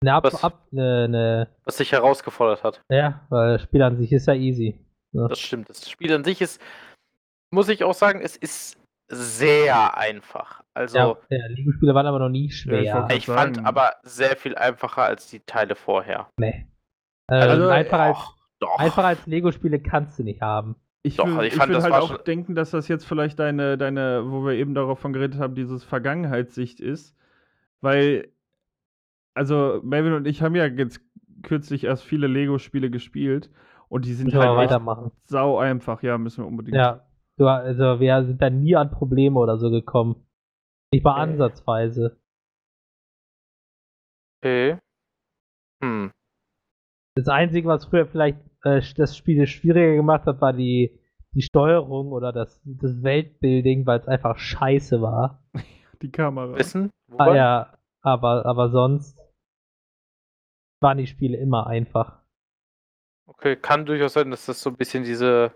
Eine Ab, Was? ab ne, ne, Was dich herausgefordert hat. ja, weil das Spiel an sich ist ja easy. Das stimmt. Das Spiel an sich ist, muss ich auch sagen, es ist sehr einfach. Also, Ja, ja Lego-Spiele waren aber noch nie Ja, schwer. ich wollte ich fand aber sehr viel einfacher als die Teile vorher. nee. Also, Ähm, einfacher, als, Och, doch. einfacher als Lego-Spiele kannst du nicht haben. Ich, Doch, würd- also ich ich das halt auch schon- denken, dass das jetzt vielleicht deine, deine, wo wir eben darauf von geredet haben, dieses Vergangenheitssicht ist. Weil, also Melvin und ich haben ja jetzt kürzlich erst viele Lego-Spiele gespielt und die sind Müssen halt weitermachen. sau einfach. Ja, müssen wir unbedingt. Ja. Du, also wir sind da nie an Probleme oder so gekommen. Nicht mal Okay. ansatzweise. Okay. Hm. Das Einzige, was früher vielleicht äh, das Spiel schwieriger gemacht hat, war die, die Steuerung oder das, das Weltbuilding, weil es einfach scheiße war. Die Kamera. Wissen? Ah, ja, aber, aber sonst waren die Spiele immer einfach. Okay, kann durchaus sein, dass das so ein bisschen diese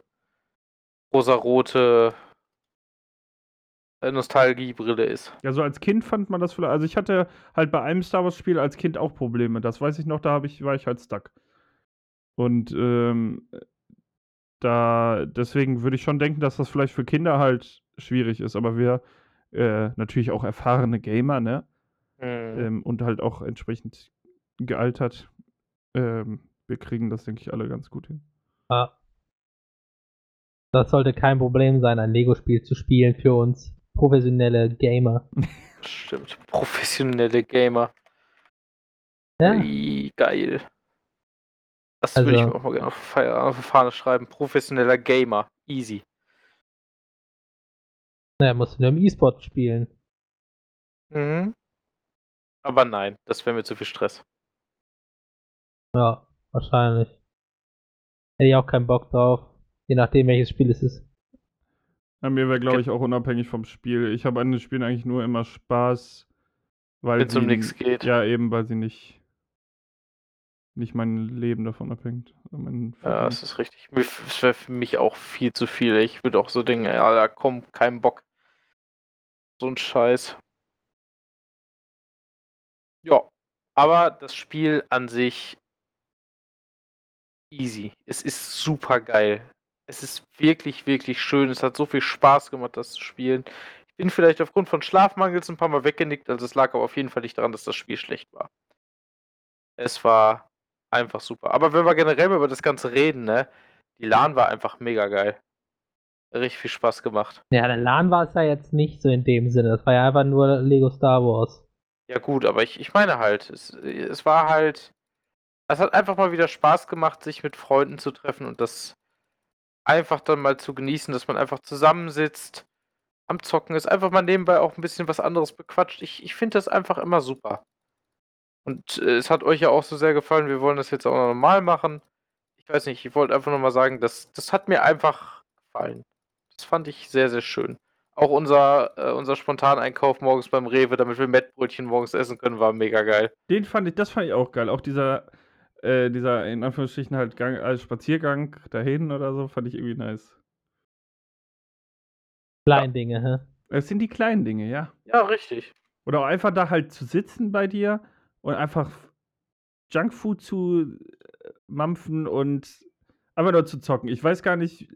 rosarote äh, Nostalgiebrille ist. Ja, so als Kind fand man das vielleicht. Also ich hatte halt bei einem Star Wars-Spiel als Kind auch Probleme. Das weiß ich noch, da hab ich, war ich halt stuck. Und ähm, da deswegen würde ich schon denken, dass das vielleicht für Kinder halt schwierig ist. Aber wir äh, natürlich auch erfahrene Gamer, ne? Hm. Ähm, und halt auch entsprechend gealtert. Ähm, wir kriegen das, denke ich, alle ganz gut hin. Ja. Das sollte kein Problem sein, ein Lego-Spiel zu spielen für uns professionelle Gamer. Stimmt. Professionelle Gamer. Ja, Ii, geil. Das Also- würde ich mir auch mal gerne auf die Fahne schreiben. Professioneller Gamer. Easy. naja, musst du nur im E-Sport spielen. Mhm. Aber nein, das wäre mir zu viel Stress. Ja, wahrscheinlich. Hätte ich auch keinen Bock drauf. Je nachdem, welches Spiel es ist. Ja, mir wäre, glaube ich, auch unabhängig vom Spiel. Ich habe an den Spielen eigentlich nur immer Spaß, weil Wenn es um nichts geht. Ja, eben, weil sie nicht, nicht mein Leben davon abhängt. Mein Ja, das ist richtig. Es wäre für mich auch viel zu viel. Ich würde auch so denken, ja, da komm, kein Bock. So ein Scheiß. Ja, aber das Spiel an sich easy. Es ist super geil. Es ist wirklich, wirklich schön. Es hat so viel Spaß gemacht, das zu spielen. Ich bin vielleicht aufgrund von Schlafmangels ein paar Mal weggenickt, also es lag aber auf jeden Fall nicht daran, dass das Spiel schlecht war. Es war einfach super. Aber wenn wir generell mal über das Ganze reden, ne? Die LAN war einfach mega geil. Richtig viel Spaß gemacht. Ja, der LAN war es ja jetzt nicht so in dem Sinne. Das war ja einfach nur Lego Star Wars. Ja gut, aber ich, ich meine halt, es, es war halt, es hat einfach mal wieder Spaß gemacht, sich mit Freunden zu treffen und das einfach dann mal zu genießen, dass man einfach zusammensitzt, am Zocken ist, einfach mal nebenbei auch ein bisschen was anderes bequatscht. Ich, ich finde das einfach immer super. Und äh, es hat euch ja auch so sehr gefallen, wir wollen das jetzt auch noch normal machen. Ich weiß nicht, ich wollte einfach nur mal sagen, das, das hat mir einfach gefallen. Das fand ich sehr, sehr schön. Auch unser, äh, unser Spontaneinkauf morgens beim Rewe, damit wir Mettbrötchen morgens essen können, war mega geil. Den fand ich, das fand ich auch geil. Auch dieser, äh, dieser in Anführungsstrichen halt Gang, als Spaziergang dahin oder so, fand ich irgendwie nice. Kleindinge, hä? Es sind die kleinen Dinge, ja. Ja, richtig. Oder auch einfach da halt zu sitzen bei dir und einfach Junkfood zu äh, mampfen und einfach nur zu zocken. Ich weiß gar nicht,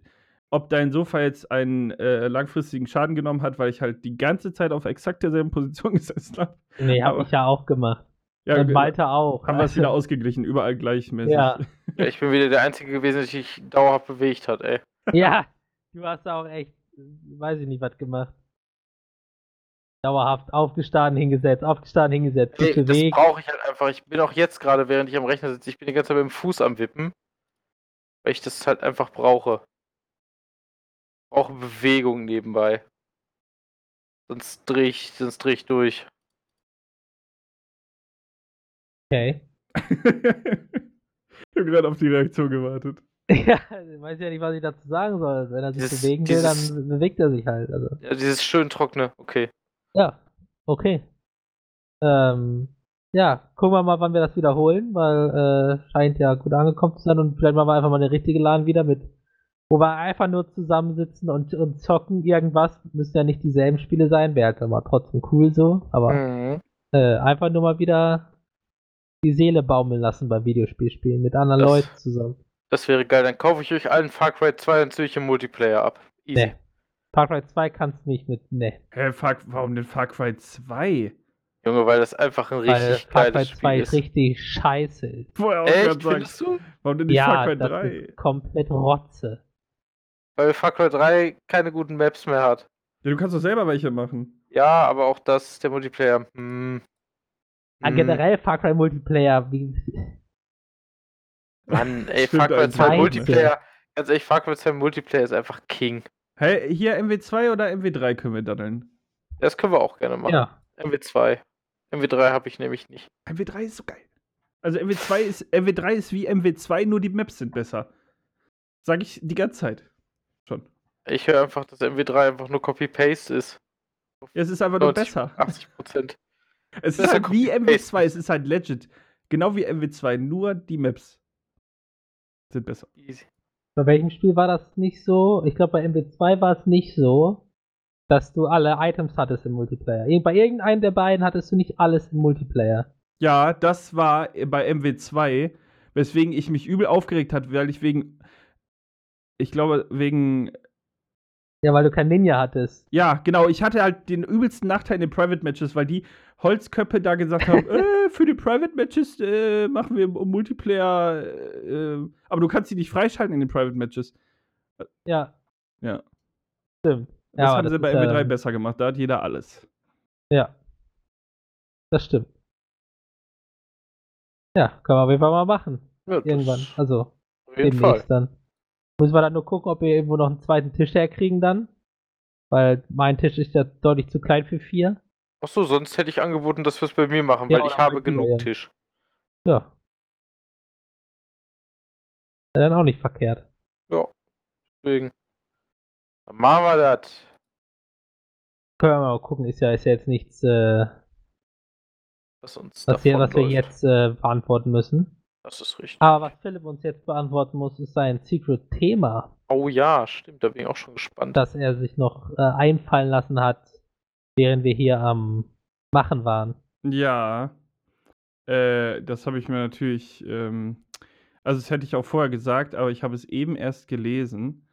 ob dein Sofa jetzt einen äh, langfristigen Schaden genommen hat, weil ich halt die ganze Zeit auf exakt derselben Position gesessen habe. Nee, hab Aber- ich ja auch gemacht. Ja, Und ge- Malte auch. haben wir es wieder ausgeglichen, überall gleichmäßig. Ja. Ja, ich bin wieder der Einzige gewesen, der sich dauerhaft bewegt hat, ey. Ja, du hast auch echt, weiß ich nicht, was gemacht. Dauerhaft aufgestanden, hingesetzt, aufgestanden, hingesetzt, Nee, das brauche ich halt einfach. Ich bin auch jetzt gerade, während ich am Rechner sitze, ich bin die ganze Zeit mit dem Fuß am Wippen. Weil ich das halt einfach brauche. Brauche Bewegung nebenbei. Sonst drehe ich, sonst dreh ich durch. Okay. ich habe gerade auf die Reaktion gewartet. Ja, ich weiß ja nicht, was ich dazu sagen soll. Wenn er sich Dieses- bewegen will, dieses- dann bewegt er sich halt. Also. Ja, dieses schön trockene, okay. Ja, okay. Ähm, ja, gucken wir mal, wann wir das wiederholen, weil äh, scheint ja gut angekommen zu sein und vielleicht machen wir einfach mal eine richtige LAN wieder mit, wo wir einfach nur zusammensitzen und, und zocken irgendwas. Müssen ja nicht dieselben Spiele sein, wäre halt aber trotzdem cool so, aber Mhm. äh, einfach nur mal wieder die Seele baumeln lassen beim Videospielspielen mit anderen Das- Leuten zusammen. Das wäre geil. Dann kaufe ich euch allen Far Cry 2 und ziehe ich im Multiplayer ab. Easy. Nee. Far Cry 2 kannst du nicht mit, ne. Hä, Far, warum denn Far Cry 2? Junge, weil das einfach ein Weil richtig Far Cry geiles 2 Spiel ist ist. richtig scheiße ist. Vorher auch Echt, findest du? warum denn nicht Far Ja, Cry das 3? ist komplett Rotze. Weil Far Cry 3 keine guten Maps mehr hat. Ja, du kannst doch selber welche machen. Ja, aber auch das, der Multiplayer. Hm. Ah, Hm. generell Far Cry Multiplayer, wie, Mann, ey, Far Cry eigentlich 2 nicht. Multiplayer. Ganz ehrlich, Far Cry 2 Multiplayer ist einfach King. Hey, hier MW2 oder MW3 können wir daddeln. Das können wir auch gerne machen. ja. MW2. MW3 habe ich nämlich nicht. MW3 ist so geil. Also MW2 ist, MW3 ist wie MW2, nur die Maps sind besser. Sag ich die ganze Zeit. Schon. Ich höre einfach, dass MW3 einfach nur Copy-Paste ist. Ja, es ist einfach nur 90, besser. 80 Prozent. Es ist ist halt wie Copy-Paste. MW2, es ist halt legit. Genau wie MW2, nur die Maps sind besser. Easy. Bei welchem Spiel war das nicht so? Ich glaube, bei MW2 war es nicht so, dass du alle Items hattest im Multiplayer. Bei irgendeinem der beiden hattest du nicht alles im Multiplayer. Ja, das war bei MW2, weswegen ich mich übel aufgeregt hat, weil ich wegen, ich glaube, wegen, Ja, weil du kein Ninja hattest. ja, genau, ich hatte halt den übelsten Nachteil in den Private Matches, weil die Holzköpfe da gesagt haben, äh, für die Private Matches äh, machen wir Multiplayer, äh, aber du kannst die nicht freischalten in den Private Matches. Ja. Ja. Stimmt. Das Ja, haben sie bei ist ja- MW3 besser gemacht, da hat jeder alles. Ja. Das stimmt. Ja, können wir auf jeden Fall mal machen. Ja, Irgendwann. Also, Auf jeden Fall. demnächst dann. Müssen wir dann nur gucken, ob wir irgendwo noch einen zweiten Tisch herkriegen dann. Weil mein Tisch ist ja deutlich zu klein für vier. Achso, sonst hätte ich angeboten, dass wir es bei mir machen, Ja, weil ich habe genug ja. Tisch. Ja. Wäre dann auch nicht verkehrt. Deswegen. Dann machen wir das. Können wir mal gucken, ist ja, ist ja jetzt nichts, äh, Was uns was, wir, was wir jetzt äh, beantworten müssen. Das ist richtig. Aber was Philipp uns jetzt beantworten muss, ist sein Secret-Thema, Oh ja, stimmt, da bin ich auch schon gespannt. das er sich noch äh, einfallen lassen hat, während wir hier am Machen waren. Ja, äh, das habe ich mir natürlich, ähm, also das hätte ich auch vorher gesagt, aber ich habe es eben erst gelesen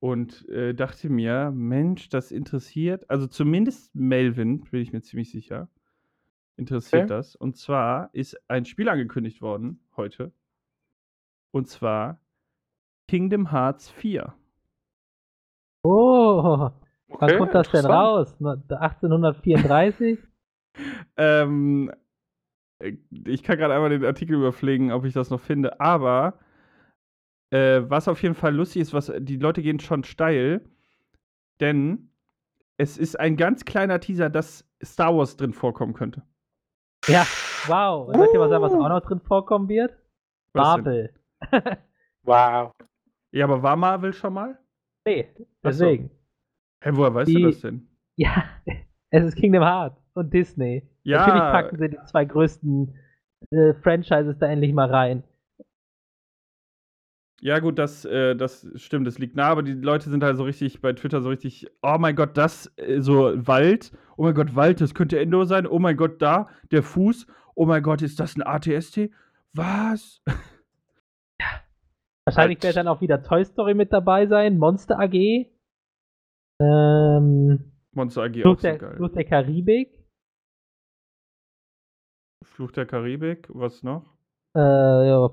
und äh, dachte mir, Mensch, das interessiert, also zumindest Melvin, bin ich mir ziemlich sicher, interessiert Okay. das. Und zwar ist ein Spiel angekündigt worden heute. Und zwar Kingdom Hearts 4. Oh, wann Okay, kommt das denn raus? Ne, 1834? Ähm, äh, ich kann gerade einmal den Artikel überfliegen, ob ich das noch finde. Aber äh, was auf jeden Fall lustig ist, was die Leute gehen schon steil, denn es ist ein ganz kleiner Teaser, dass Star Wars drin vorkommen könnte. ja, wow. Und soll ich dir mal sagen, was auch noch drin vorkommen wird? Was? Marvel. Wow. Ja, aber war Marvel schon mal? nee, Ach so. Hä, woher weißt Die- du das denn? Ja, es ist Kingdom Hearts und Disney. Ja. Natürlich packen sie die zwei größten äh, Franchises da endlich mal rein. Ja, gut, das, äh, das stimmt, das liegt nah, aber die Leute sind halt so richtig bei Twitter so richtig, oh mein Gott, das, äh, so Wald, oh mein Gott, Wald, das könnte Endor sein, oh mein Gott, da, der Fuß, oh mein Gott, ist das ein ATST? Was? Wahrscheinlich Halt. wird dann auch wieder Toy Story mit dabei sein, Monster AG, ähm, Monster AG auch Fluch, so der, geil. Fluch der Karibik, Fluch der Karibik, was noch? äh, ja,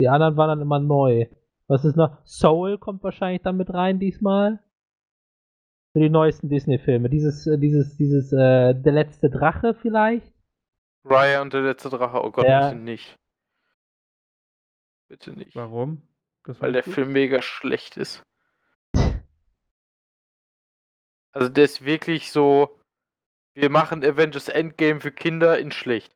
die anderen waren dann immer neu. Was ist noch? Soul kommt wahrscheinlich dann mit rein diesmal. Für die neuesten Disney-Filme. Dieses, äh, dieses, dieses, äh, Der letzte Drache vielleicht. Raya und der letzte Drache. Oh Gott, Ja. bitte nicht. Bitte nicht. Warum? Das Weil der du? Film mega schlecht ist. Also der ist wirklich so, wir machen Avengers Endgame für Kinder in schlecht.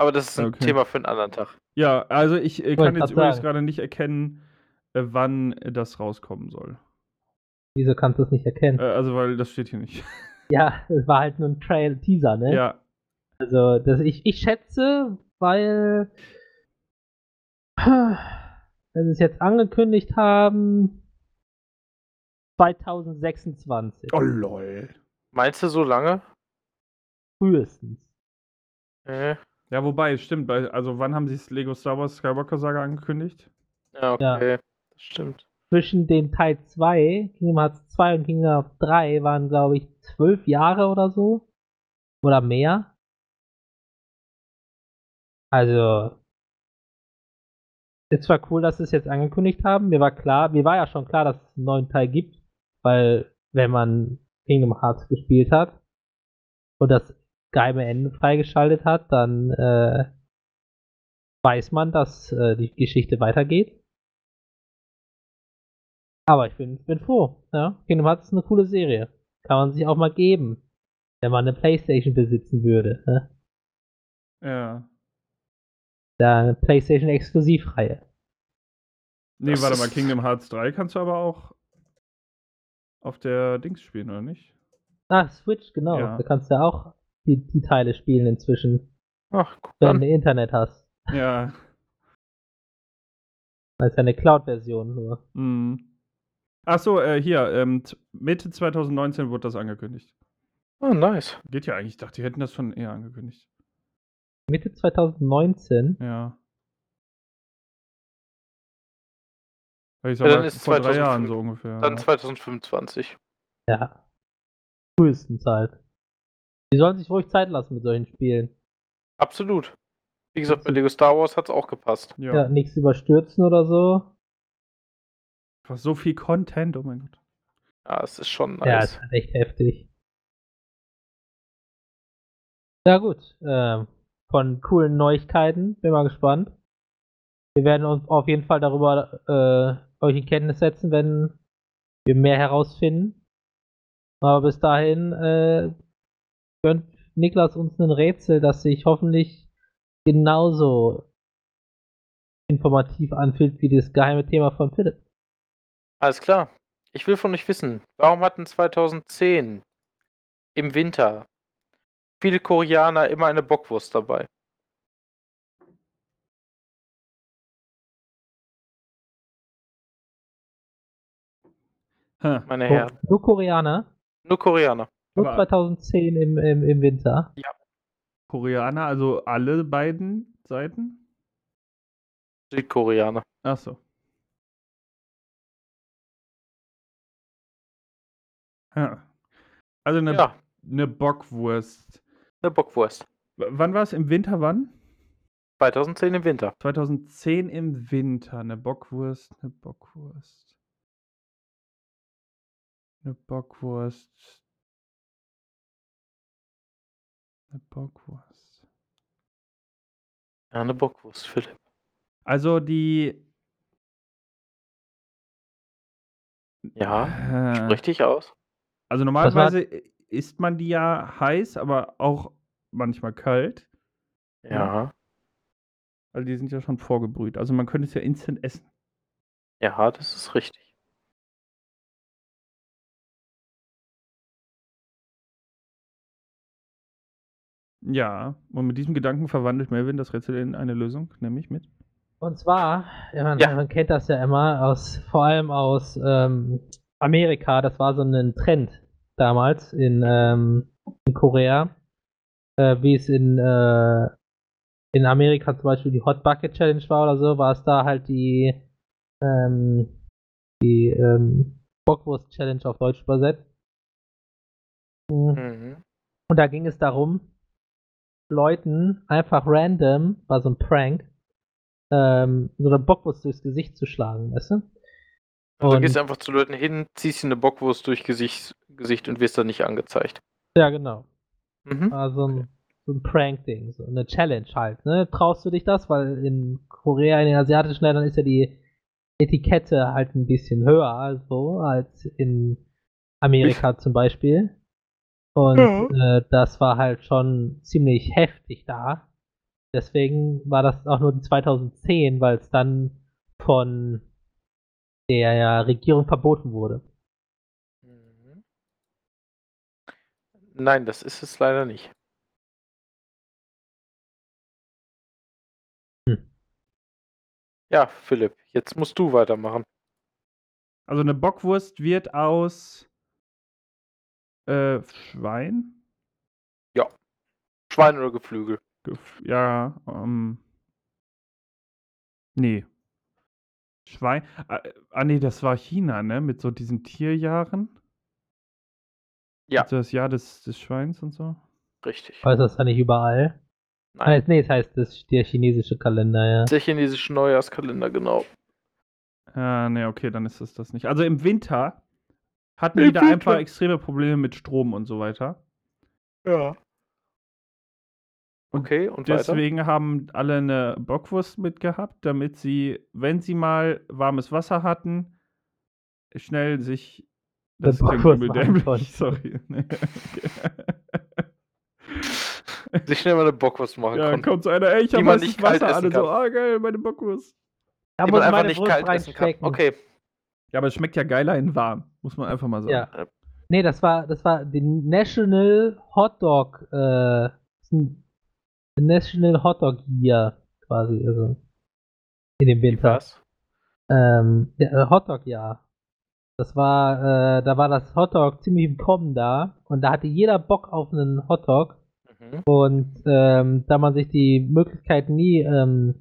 Aber das ist ein Okay. Thema für einen anderen Tag. Ja, also ich äh, kann ich jetzt übrigens sagen. gerade nicht erkennen, äh, wann äh, das rauskommen soll. Wieso kannst du es nicht erkennen? Äh, also, weil das steht hier nicht. Ja, es war halt nur ein Trail Teaser, ne? Ja, Also, das, ich, ich schätze, weil wenn sie es jetzt angekündigt haben, 2026. Oh lol. Meinst du so lange? Frühestens. Äh, Ja, wobei, stimmt. Also, wann haben sie das Lego Star Wars Skywalker Saga angekündigt? ja, okay. Das stimmt. Zwischen dem Teil 2, Kingdom Hearts 2 und Kingdom Hearts 3 waren, glaube ich, zwölf Jahre oder so. Oder mehr. Also, es war cool, dass sie es jetzt angekündigt haben. Mir war klar, mir war ja schon klar, dass es einen neuen Teil gibt, weil wenn man Kingdom Hearts gespielt hat und das geheime Ende freigeschaltet hat, dann äh, weiß man, dass äh, die Geschichte weitergeht. Aber ich bin, bin froh. Ja? Kingdom Hearts ist eine coole Serie. Kann man sich auch mal geben, wenn man eine Playstation besitzen würde. Ne? Ja. Da eine Playstation Exklusivreihe. Nee, Das warte mal, Kingdom Hearts 3 kannst du aber auch auf der Dings spielen, oder nicht? Ach, Switch, genau. Ja. Da kannst du ja auch die, die Teile spielen inzwischen, Ach, guck wenn an. du Internet hast. Ja. Das ist ja eine Cloud-Version nur. Mhm. Ach so, äh, hier, ähm, Mitte 2019 wurde das angekündigt. Oh, nice. Geht ja eigentlich, ich dachte, die hätten das schon eher angekündigt. Mitte 2019. Ja. Ich Ja, sag dann mal, ist vor drei 2005 Jahren so ungefähr. Dann ja. 2025. Ja. Frühestens halt. Die sollen sich ruhig Zeit lassen mit solchen Spielen. Absolut. Wie gesagt, bei Lego Star Wars hat es auch gepasst. ja. Ja, nichts überstürzen oder so. So viel Content, oh mein Gott. Ja, es ist schon Ja, nice. ist halt echt heftig. Ja gut, ähm, von coolen Neuigkeiten, bin mal gespannt. Wir werden uns auf jeden Fall darüber äh, euch in Kenntnis setzen, wenn wir mehr herausfinden. Aber bis dahin äh, gönnt Niklas uns ein Rätsel, das sich hoffentlich genauso informativ anfühlt wie das geheime Thema von Philipp. Alles klar. Ich will von euch wissen, warum hatten 2010 im Winter viele Koreaner immer eine Bockwurst dabei? Meine Herren. Nur Koreaner, Nur Koreaner. nur Aber- 2010 im, im, im Winter. Koreaner, also alle beiden Seiten? Südkoreaner. Ach so. Ja. Also eine, Ja, eine Bockwurst. eine Bockwurst. W wann war es? Im Winter wann? 2010 im Winter. 2010 im Winter. Eine Bockwurst, eine Bockwurst. Eine Bockwurst. Eine Bockwurst. Ja, eine Bockwurst, Philipp. Also die. Ja, Äh, Richtig aus. Also normalerweise isst man die ja heiß, aber auch manchmal kalt. Ja. Weil die sind ja schon vorgebrüht. Also man könnte es ja instant essen. Ja, das ist richtig. Ja, und mit diesem Gedanken verwandelt Melvin das Rätsel in eine Lösung, nämlich mit. Und zwar, ja, man, Ja. man kennt das ja immer aus, vor allem aus ähm, Amerika, das war so ein Trend damals in, ähm, in Korea, äh, wie es in, äh, in Amerika zum Beispiel die Hot Bucket Challenge war oder so, war es da halt die, ähm, die ähm, Bockwurst Challenge auf Deutsch übersetzt. Mhm. Mhm. Und da ging es darum, Leuten einfach random, war so ein Prank, ähm, so eine Bockwurst durchs Gesicht zu schlagen, weißt du? Also du Und- gehst einfach zu Leuten hin, ziehst eine Bockwurst durch Gesicht, Gesicht und wirst dann nicht angezeigt. Ja, genau. Mhm. War so ein, so ein Prank-Ding, so eine Challenge halt, ne? Traust du dich das? Weil in Korea, in den asiatischen Ländern ist ja die Etikette halt ein bisschen höher, also, als in Amerika zum Beispiel. Und Ja. äh, das war halt schon ziemlich heftig da. deswegen war das auch nur in 2010, weil es dann von der Regierung verboten wurde. Mhm. Nein, das ist es leider nicht. Hm. Ja, Philipp, jetzt musst du weitermachen. Also eine Bockwurst wird aus äh, Schwein? Schwein oder Geflügel? Gef ja, ähm. Nee. Schwein. Ah, ah, nee, das war China, ne? Mit so diesen Tierjahren. Ja. Also das Jahr des, des Schweins und so. Richtig. Weiß das da nicht überall? Nein. Heißt, nee, es heißt das, der chinesische Kalender, ja. Der chinesische Neujahrskalender, genau. Ja, nee, okay, dann ist es das nicht. Also im Winter hatten die da einfach extreme Probleme mit Strom und so weiter. Ja. Und Okay, und weiter? Deswegen haben alle eine Bockwurst mitgehabt, damit sie, wenn sie mal warmes Wasser hatten, schnell sich. Eine Das klingt dämlich, sorry. Nee, okay. Sich schnell mal eine Bockwurst machen ja, dann konnten. kommt so einer, ey, ich Die hab man heißes nicht Wasser, alle so, kann. ah geil, meine Bockwurst. Da Die muss man einfach meine nicht Wurst kalt essen kann. Okay. Ja, aber es schmeckt ja geiler in warm, muss man einfach mal sagen. Ja. Nee, das war, das war die National Hot Dog, äh, National Hot Dog Year, quasi, also. In dem Winter. Was? Ähm, ja, äh, Hot Dog Jahr. Das war, äh, da war das Hot Dog ziemlich im Kommen da und da hatte jeder Bock auf einen Hot Dog Mhm. und ähm, da man sich die Möglichkeit nie ähm,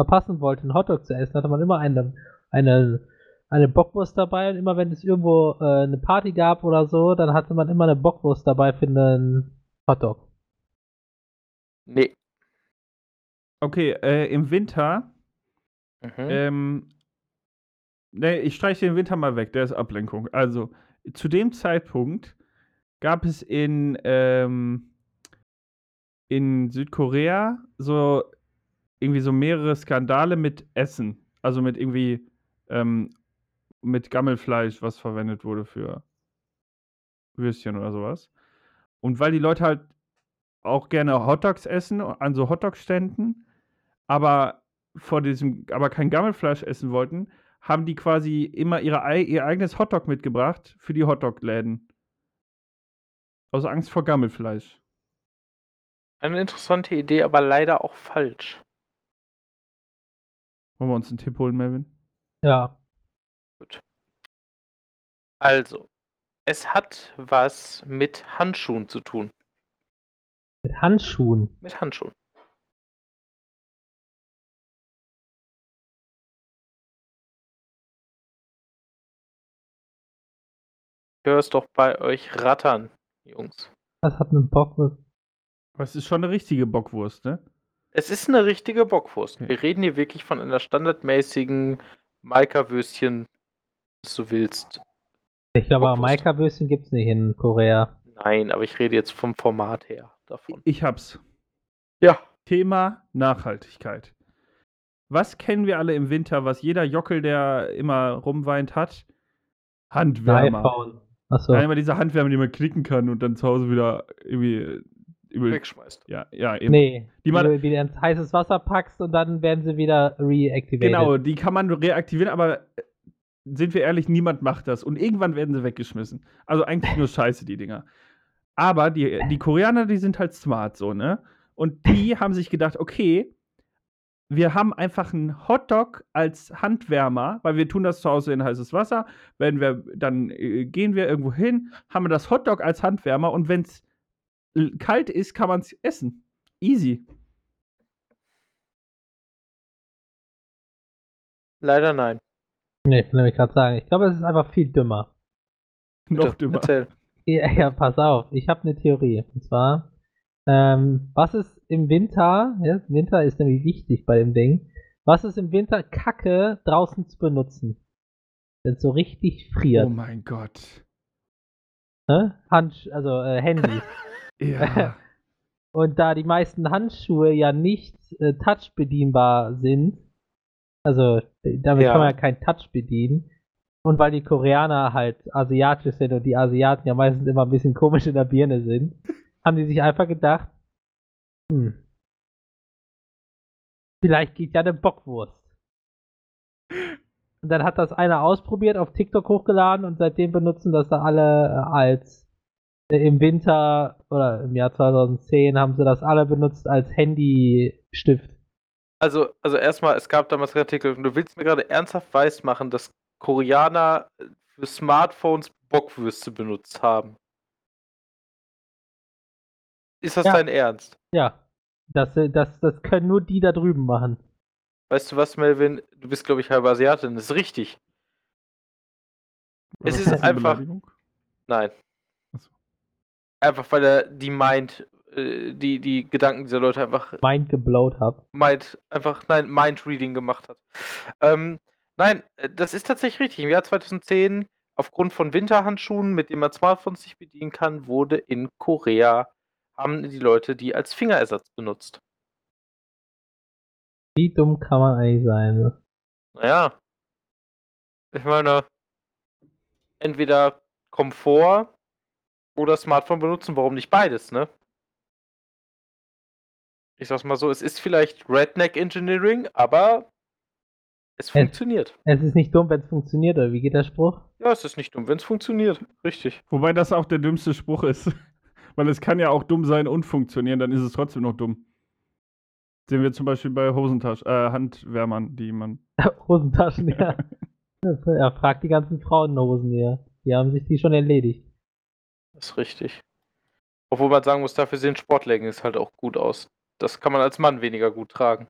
verpassen wollte, einen Hotdog zu essen, hatte man immer eine, eine, eine Bockwurst dabei und immer wenn es irgendwo äh, eine Party gab oder so, dann hatte man immer eine Bockwurst dabei für einen Hotdog. Nee. Okay, äh, im Winter, Mhm. ähm, nee, ich streiche den Winter mal weg, der ist Ablenkung. Also, zu dem Zeitpunkt gab es in, ähm, in Südkorea so irgendwie so mehrere Skandale mit Essen. Also mit irgendwie ähm, mit Gammelfleisch, was verwendet wurde für Würstchen oder sowas. Und weil die Leute halt auch gerne Hotdogs essen an so Hotdog-Ständen, aber vor diesem, aber kein Gammelfleisch essen wollten, haben die quasi immer ihre, ihr eigenes Hotdog mitgebracht für die Hotdog-Läden. Aus Angst vor Gammelfleisch. Eine interessante Idee, aber leider auch falsch. Wollen wir uns einen Tipp holen, Melvin? Ja. Also, es hat was mit Handschuhen zu tun. Mit Handschuhen. Mit Handschuhen. Ich höre es doch bei euch rattern, Jungs. Das hat einen Bockwurst. Es ist schon eine richtige Bockwurst, ne? Es ist eine richtige Bockwurst. Okay. Wir reden hier wirklich von einer standardmäßigen Maika-Würstchen, was du willst. Ich glaube. Maika-Würstchen gibt es nicht in Korea. Nein, aber ich rede jetzt vom Format her davon. Ich hab's. Ja. Thema Nachhaltigkeit. Was kennen wir alle im Winter, was jeder Jockel, der immer rumweint, hat? Handwärmer. iPhone. Achso. Ja, immer diese Handwärmer, die man knicken kann und dann zu Hause wieder irgendwie äh, übel. Wegschmeißt. Ja, ja, eben. Nee, Die man- du wieder ins heißes Wasser packst und dann werden sie wieder reactivated. Genau, die kann man reaktivieren, aber sind wir ehrlich, niemand macht das. Und irgendwann werden sie weggeschmissen. Also eigentlich nur scheiße, die Dinger. Aber die, die Koreaner, die sind halt smart so, ne? Und die haben sich gedacht, okay, wir haben einfach einen Hotdog als Handwärmer, weil wir tun das zu Hause in heißes Wasser. Wenn wir, dann äh, gehen wir irgendwo hin, haben wir das Hotdog als Handwärmer und wenn es kalt ist, kann man es essen. Easy. Leider nein. Nee, ich will nämlich gerade sagen, ich glaube, es ist einfach viel dümmer. Noch dümmer. Erzähl. Ja, ja pass auf, ich habe eine Theorie. Und zwar, ähm, was ist im Winter, ja, Winter ist nämlich wichtig bei dem Ding, was ist im Winter Kacke draußen zu benutzen? Wenn es so richtig friert. Oh mein Gott. ne? Handsch also äh, Handys. Ja. Und da die meisten Handschuhe ja nicht äh, touch bedienbar sind, also damit Ja. kann man ja kein Touch bedienen, und weil die Koreaner halt asiatisch sind und die Asiaten ja meistens immer ein bisschen komisch in der Birne sind, haben die sich einfach gedacht, hm, Vielleicht geht ja eine Bockwurst. Und dann hat das einer ausprobiert, auf TikTok hochgeladen und seitdem benutzen das da alle äh, als äh, im Winter oder im Jahr 2010 haben sie das alle benutzt als Handystift. Also, also erstmal, es gab damals einen Artikel, und du willst mir gerade ernsthaft weismachen, dass Koreaner äh, für Smartphones Bockwürste benutzt haben. Ist das Ja. dein Ernst? Ja. Das, äh, das, das können nur die da drüben machen. Weißt du was, Melvin? Du bist, glaube ich, halber Asiatin. Das ist richtig. Es ist einfach-? Nein. So. Einfach weil er die Mind, äh, die, die Gedanken dieser Leute einfach Mind geblowt hab. Mind, einfach, nein, Mind-Reading gemacht hat. Ähm, nein, äh, das ist tatsächlich richtig. Im Jahr 2010, aufgrund von Winterhandschuhen, mit denen man Smartphones nicht bedienen kann, wurde in Korea, haben die Leute die als Fingerersatz benutzt. Wie dumm kann man eigentlich sein? ne? Naja. Ich meine, entweder Komfort oder Smartphone benutzen, warum nicht beides, ne? Ich sag's mal so, es ist vielleicht Redneck Engineering, aber es funktioniert. Es ist nicht dumm, wenn es funktioniert, oder wie geht der Spruch? Ja, es ist nicht dumm, wenn es funktioniert. Richtig. Wobei das auch der dümmste Spruch ist. Weil es kann ja auch dumm sein und funktionieren, dann ist es trotzdem noch dumm. Sehen wir zum Beispiel bei Hosentaschen, äh, Handwärmern, die man. Hosentaschen, ja. Er fragt die ganzen Frauenhosen hier. Die haben sich die schon erledigt. Das ist richtig. Obwohl man sagen muss, dafür sehen Sportleggings halt auch gut aus. Das kann man als Mann weniger gut tragen.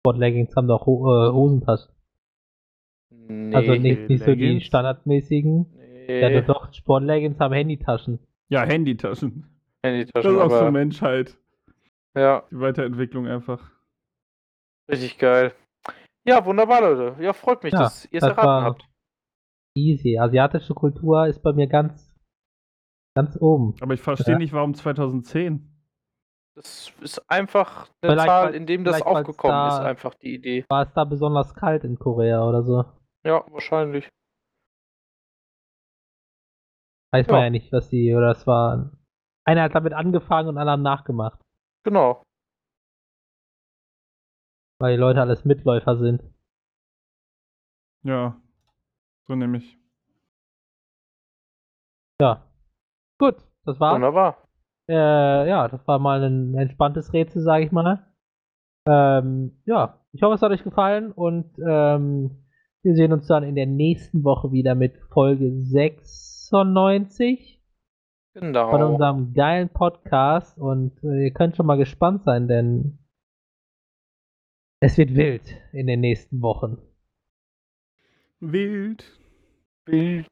Sportleggings haben doch Ho äh, Hosentaschen. Nee. also nicht, nicht so die standardmäßigen. Ja, nee. doch, doch, Sportleggings haben Handytaschen. Ja, Handytaschen. Das Handytaschen, ist auch so Menschheit. ja, Die Weiterentwicklung einfach. richtig geil. Ja, wunderbar, Leute. Ja, freut mich, Ja, dass ihr es das erraten habt. Easy. Asiatische Kultur ist bei mir ganz, ganz oben. Aber ich verstehe Ja. nicht, warum 2010. Das ist einfach eine Vielleicht, Zahl, in dem das aufgekommen da- ist, einfach die Idee. War es da besonders kalt in Korea oder so? Ja, wahrscheinlich. Weiß man Ja. ja nicht, was die, oder es war. Einer hat damit angefangen und alle haben nachgemacht, Genau. weil die Leute alles Mitläufer sind. Ja. So nämlich. Ja. Gut, das war's. Wunderbar. Äh, ja, das war mal ein entspanntes Rätsel, sage ich mal. Ähm, ja, ich hoffe, es hat euch gefallen und ähm, wir sehen uns dann in der nächsten Woche wieder mit Folge 96 von Genau. unserem geilen Podcast und äh, ihr könnt schon mal gespannt sein, denn es wird wild in den nächsten Wochen. Wild. Bild.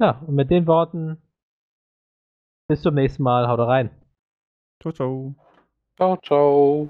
Ja, und mit den Worten bis zum nächsten Mal. Haut rein. Ciao, ciao. Ciao, ciao.